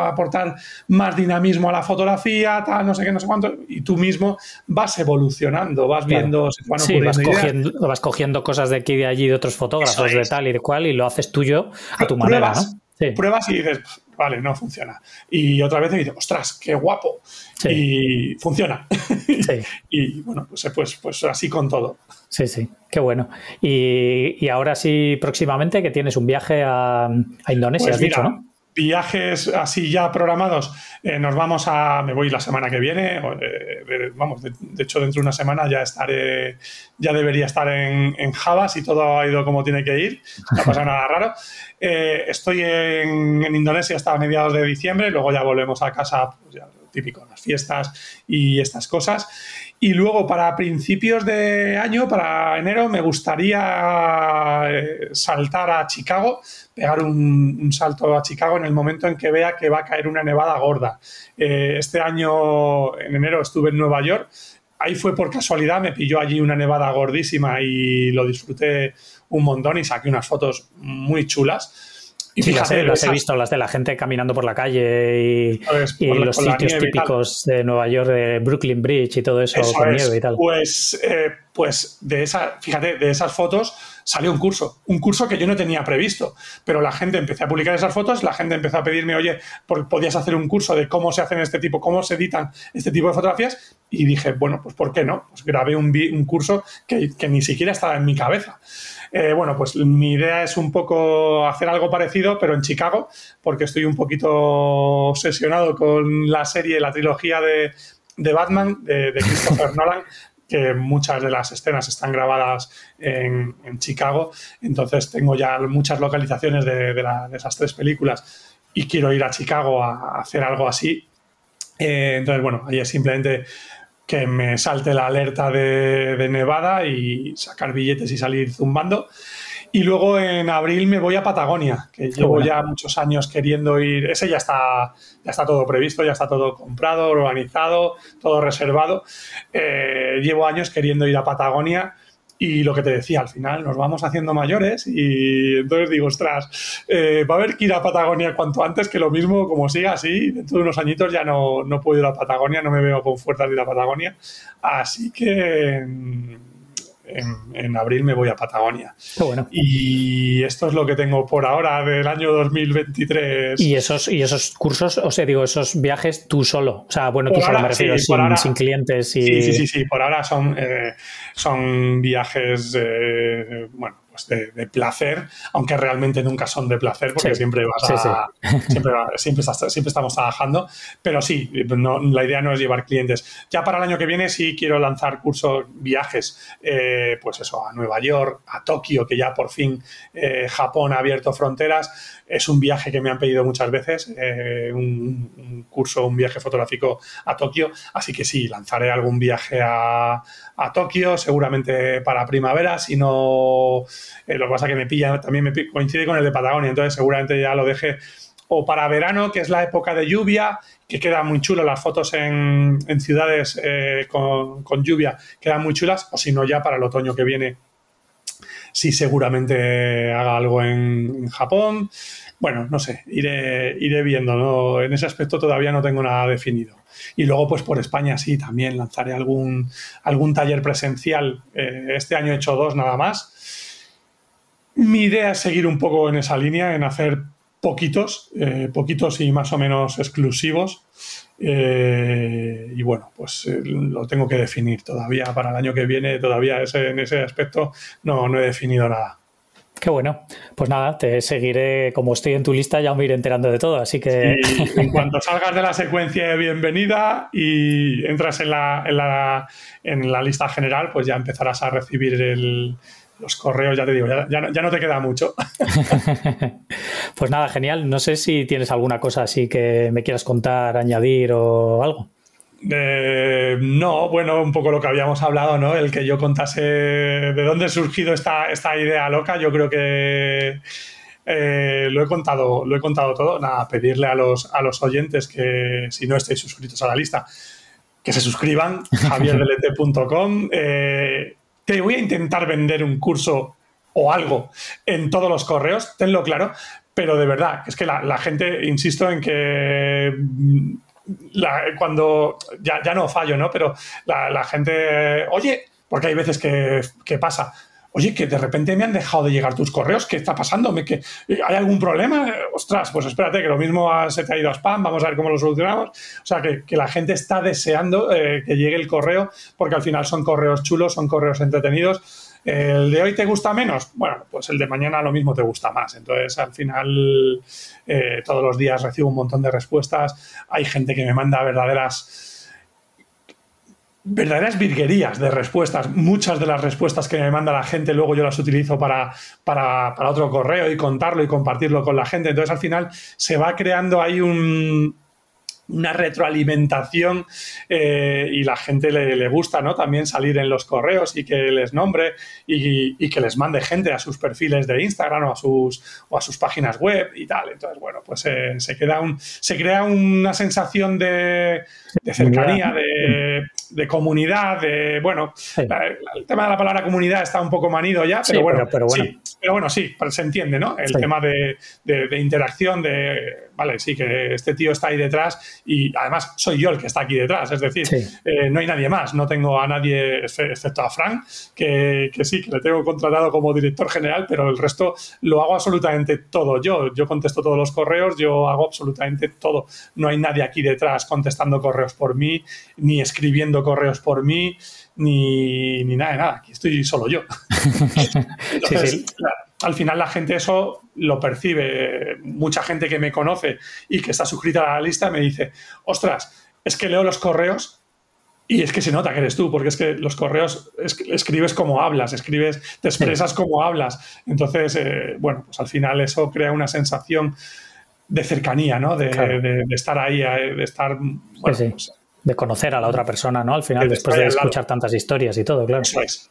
aportar más dinamismo a la fotografía, tal, no sé qué, no sé cuánto, y tú mismo vas evolucionando, vas viendo, sí, vas cogiendo, vas cogiendo, cosas de aquí y de allí de otros fotógrafos, de tal y de cual, y lo haces tuyo a tu manera, ¿no? Pruebas y dices, vale, no funciona. Y otra vez me dice, ostras, qué guapo. Y funciona. y bueno, pues, pues, pues así con todo. Sí, sí, qué bueno. Y, ahora sí, próximamente, que tienes un viaje a, Indonesia, pues has dicho, ¿no? Viajes así ya programados. Eh, nos vamos a. Me voy la semana que viene. Eh, vamos, de, hecho, dentro de una semana ya estaré. Ya debería estar en, Java si todo ha ido como tiene que ir. No pasa nada raro. Eh, estoy en, Indonesia hasta mediados de diciembre. Luego ya volvemos a casa, pues típico, las fiestas y estas cosas. Y luego para principios de año, para enero, me gustaría eh, saltar a Chicago, pegar un, salto a Chicago en el momento en que vea que va a caer una nevada gorda. Eh, este año, en enero, estuve en Nueva York. Ahí fue por casualidad, me pilló allí una nevada gordísima y lo disfruté un montón y saqué unas fotos muy chulas. Y sí, las, he, visto, las de la gente caminando por la calle y, pues, los sitios típicos de Nueva York, de Brooklyn Bridge y todo eso, con nieve y tal. Pues, eh, pues de esa, fíjate, de esas fotos salió un curso, un curso que yo no tenía previsto, pero la gente empecé a publicar esas fotos, la gente empezó a pedirme, oye, podías hacer un curso de cómo se hacen este tipo, cómo se editan este tipo de fotografías, y dije, bueno, pues ¿por qué no? Pues grabé un, un curso que, que ni siquiera estaba en mi cabeza. Eh, bueno, pues mi idea es un poco hacer algo parecido, pero en Chicago, porque estoy un poquito obsesionado con la serie, la trilogía de, Batman, de, Christopher Nolan, que muchas de las escenas están grabadas en, Chicago. Entonces tengo ya muchas localizaciones de, esas tres películas y quiero ir a Chicago a, hacer algo así. Eh, entonces, bueno, ahí es simplemente que me salte la alerta de, Nevada y sacar billetes y salir zumbando. Y luego en abril me voy a Patagonia, que llevo ya muchos años queriendo ir. Ese ya está, ya está todo previsto, ya está todo comprado, organizado, todo reservado. Eh, llevo años queriendo ir a Patagonia y lo que te decía, al final nos vamos haciendo mayores y entonces digo, ostras, eh, va a haber que ir a Patagonia cuanto antes, que lo mismo, como siga así, dentro de unos añitos ya no, no puedo ir a Patagonia, no me veo con fuerzas de ir a Patagonia. Así que en, abril me voy a Patagonia. bueno. Y esto es lo que tengo por ahora del año 2023. Y esos, y esos cursos, o sea, digo, esos viajes tú solo. O sea, bueno, tú solo me refiero, sin, clientes. Y... Sí, sí, sí, sí, por ahora son, eh, son viajes, eh, bueno, pues, de, placer, aunque realmente nunca son de placer porque siempre vas a, Siempre, siempre, siempre, estamos trabajando, pero sí, la idea no es llevar clientes. Ya para el año que viene sí quiero lanzar cursos, viajes, eh, pues eso, a Nueva York, a Tokio, que ya por fin eh, Japón ha abierto fronteras. Es un viaje que me han pedido muchas veces, eh, un, un, curso, un viaje fotográfico a Tokio, así que sí, lanzaré algún viaje a, a Tokio, seguramente para primavera, si no, eh, lo que pasa es que me pilla, también me coincide con el de Patagonia, entonces seguramente ya lo deje o para verano, que es la época de lluvia, que quedan muy chulas las fotos en, ciudades eh, con, lluvia, quedan muy chulas, o si no ya para el otoño que viene, sí seguramente haga algo en, Japón. Bueno, no sé, iré, iré viendo, ¿no? En ese aspecto todavía no tengo nada definido. Y luego, pues por España sí, también lanzaré algún, algún taller presencial. Eh, este año he hecho dos nada más. Mi idea es seguir un poco en esa línea, en hacer poquitos, eh, poquitos y más o menos exclusivos. Eh, y bueno, pues lo tengo que definir todavía para el año que viene, todavía en ese aspecto no, no he definido nada. Qué bueno. Pues nada, te seguiré, como estoy en tu lista, ya me iré enterando de todo, así que... en cuanto salgas de la secuencia de bienvenida y entras en la, en la, en la lista general, pues ya empezarás a recibir el, los correos, ya te digo, ya, ya, no te queda mucho. pues nada, genial. No sé si tienes alguna cosa así que me quieras contar, añadir o algo. Eh, no, bueno, un poco lo que habíamos hablado, ¿no? El que yo contase de dónde ha surgido esta, esta idea loca, yo creo que eh, lo he contado, lo he contado todo. Nada, pedirle a los, a los oyentes que si no estáis suscritos a la lista, que se suscriban, javierdelete.com. Eh, te voy a intentar vender un curso o algo en todos los correos, tenlo claro, pero de verdad, es que la, gente, insisto en que mm, cuando ya, ya, no fallo, ¿no? Pero la, gente, oye, porque hay veces que, que pasa, oye, que de repente me han dejado de llegar tus correos, ¿qué está pasando? ¿Que, ¿Hay algún problema? Ostras, pues espérate, que lo mismo se te ha ido a spam, vamos a ver cómo lo solucionamos. O sea, que, la gente está deseando eh, que llegue el correo, porque al final son correos chulos, son correos entretenidos. ¿El de hoy te gusta menos? Bueno, pues el de mañana lo mismo te gusta más. Entonces, al final, eh, todos los días recibo un montón de respuestas. Hay gente que me manda verdaderas verdaderas virguerías de respuestas. Muchas de las respuestas que me manda la gente luego yo las utilizo para, para, para, otro correo y contarlo y compartirlo con la gente. Entonces al final se va creando ahí un, una retroalimentación eh, y la gente le, gusta ¿no? también salir en los correos y que les nombre y, que les mande gente a sus perfiles de Instagram o a sus, o a sus páginas web y tal. Entonces, bueno, pues eh, se, queda un, se crea una sensación de, cercanía, de, comunidad, de, bueno, el tema de la palabra comunidad está un poco manido ya, pero, bueno, pero, bueno. Sí, pero bueno, sí, se entiende, ¿no? El tema de, interacción, de, vale, sí, que este tío está ahí detrás y además soy yo el que está aquí detrás, es decir, eh, no hay nadie más, no tengo a nadie excepto a Frank, que, sí, que le tengo contratado como director general, pero el resto lo hago absolutamente todo yo. Yo contesto todos los correos, yo hago absolutamente todo. No hay nadie aquí detrás contestando correos por mí, ni escribiendo correos por mí, ni, nada de nada. Aquí estoy solo yo. Entonces, al final la gente eso lo percibe. Mucha gente que me conoce y que está suscrita a la lista me dice, ostras, es que leo los correos y es que se nota que eres tú, porque es que los correos escribes como hablas, escribes, te expresas como hablas. Entonces, eh, bueno, pues al final eso crea una sensación de cercanía, ¿no? De, estar ahí, eh, de estar... Pues de conocer a la otra persona, ¿no? Al final, después de escuchar tantas historias y todo, claro. Eso es.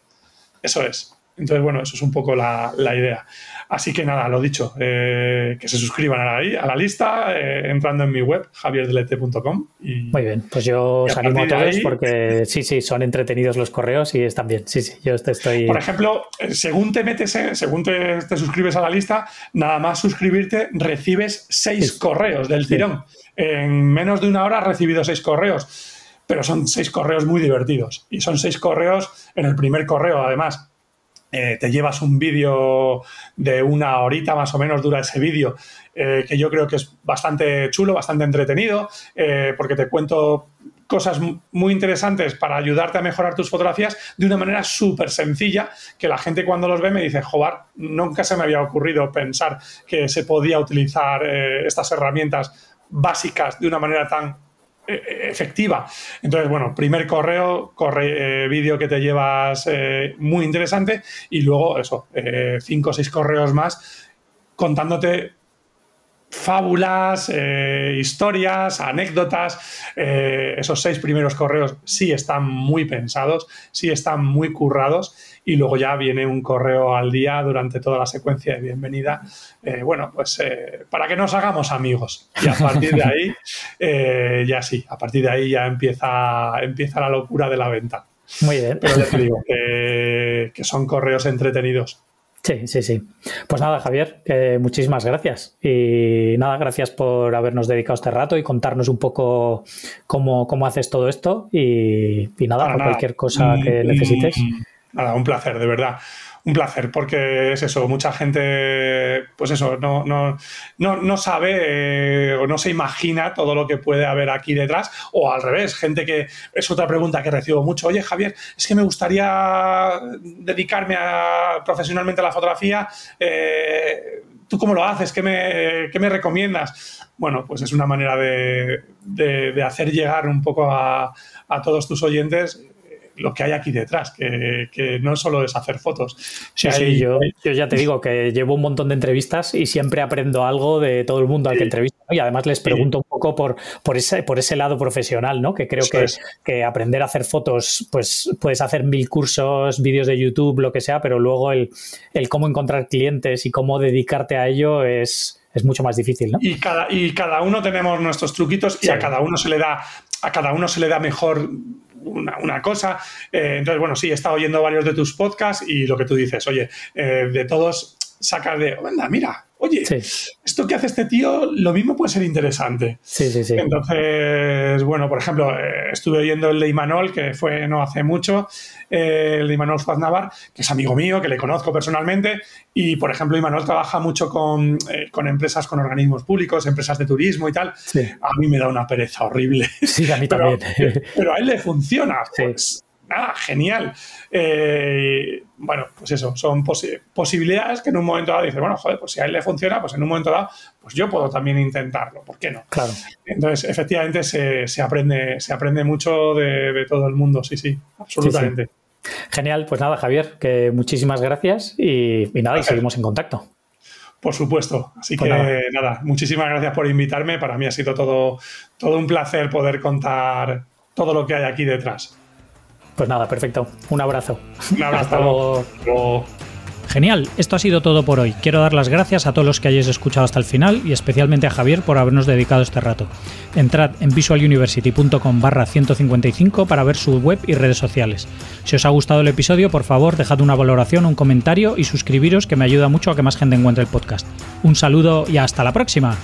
Eso es. Entonces, bueno, eso es un poco la, idea. Así que nada, lo dicho, eh, que se suscriban a la, a la lista eh, entrando en mi web, javierdelete.com. Muy bien, pues yo os animo a todos porque sí, sí, son entretenidos los correos y están bien. Sí, sí, yo te estoy... Por ejemplo, eh, según te metes, según te, suscribes a la lista, nada más suscribirte recibes seis correos del tirón. En menos de una hora has recibido seis correos pero son seis correos muy divertidos. Y son seis correos en el primer correo, además. Eh, te llevas un vídeo de una horita más o menos dura ese vídeo, eh, que yo creo que es bastante chulo, bastante entretenido, eh, porque te cuento cosas muy interesantes para ayudarte a mejorar tus fotografías de una manera súper sencilla, que la gente cuando los ve me dice, joder, nunca se me había ocurrido pensar que se podía utilizar estas herramientas básicas de una manera tan efectiva. Entonces, bueno, primer correo, corre, eh, vídeo que te llevas eh, muy interesante y luego eso, cinco o seis correos más contándote fábulas, historias, anécdotas. esos seis primeros correos sí están muy pensados, sí están muy currados y luego ya viene un correo al día durante toda la secuencia de bienvenida. Eh, bueno, pues eh, para que nos hagamos amigos. Y a partir de ahí, eh, ya sí, a partir de ahí ya empieza, empieza la locura de la venta. Muy bien. Pero ya te digo que, son correos entretenidos. Sí, sí, sí. Pues nada, Javier, muchísimas gracias. Y nada, gracias por habernos dedicado este rato y contarnos un poco cómo, haces todo esto. Y, nada, por cualquier cosa que necesites. Nada, un placer, de verdad. Un placer, porque es eso, mucha gente, pues eso, no, no, no, sabe eh, o no se imagina todo lo que puede haber aquí detrás, o al revés, gente que es otra pregunta que recibo mucho. Oye, Javier, es que me gustaría dedicarme a, profesionalmente a la fotografía. Eh, ¿Tú cómo lo haces? ¿Qué me, me, recomiendas? Bueno, pues es una manera de, hacer llegar un poco a, a todos tus oyentes lo que hay aquí detrás, que, no solo es hacer fotos. Sí, sí, yo, ya te digo que llevo un montón de entrevistas y siempre aprendo algo de todo el mundo al que entrevisto y además les pregunto un poco por, por, ese, por ese lado profesional, ¿no? Que creo que, que, aprender a hacer fotos, pues puedes hacer mil cursos, vídeos de YouTube, lo que sea, pero luego el, el cómo encontrar clientes y cómo dedicarte a ello es, es mucho más difícil, ¿no? Y cada, y cada uno tenemos nuestros truquitos y a cada uno se le da, a cada uno se le da mejor una, cosa. Eh, entonces, bueno, sí, he estado oyendo varios de tus podcasts y lo que tú dices, oye, eh, de todos sacas de, anda, mira, oye, esto que hace este tío, lo mismo puede ser interesante. Sí, sí, sí. Entonces, bueno, por ejemplo, eh, estuve oyendo el de Imanol, que fue no hace mucho, eh, el de Imanol Navar, que es amigo mío, que le conozco personalmente, y por ejemplo, Imanol trabaja mucho con, eh, con empresas, con organismos públicos, empresas de turismo y tal. A mí me da una pereza horrible. Sí, a mí también. Pero, a él le funciona. Pues, nada, genial. Eh, bueno, pues eso, son posibilidades que en un momento dado dices, bueno, joder, pues si a él le funciona, pues en un momento dado, pues yo puedo también intentarlo, ¿por qué no? Claro. Entonces, efectivamente, se, aprende, se aprende mucho de, todo el mundo, sí, sí, absolutamente. Genial, pues nada, Javier, que muchísimas gracias y, nada, y seguimos en contacto. Por supuesto. Así pues que nada. muchísimas gracias por invitarme. Para mí ha sido todo, todo un placer poder contar todo lo que hay aquí detrás. Pues nada, perfecto. Un abrazo. Un abrazo. Hasta luego. Genial, esto ha sido todo por hoy. Quiero dar las gracias a todos los que hayáis escuchado hasta el final y especialmente a Javier por habernos dedicado este rato. Entrad en visualuniversity.com barra 155 para ver su web y redes sociales. Si os ha gustado el episodio, por favor, dejad una valoración, un comentario y suscribiros que me ayuda mucho a que más gente encuentre el podcast. Un saludo y hasta la próxima.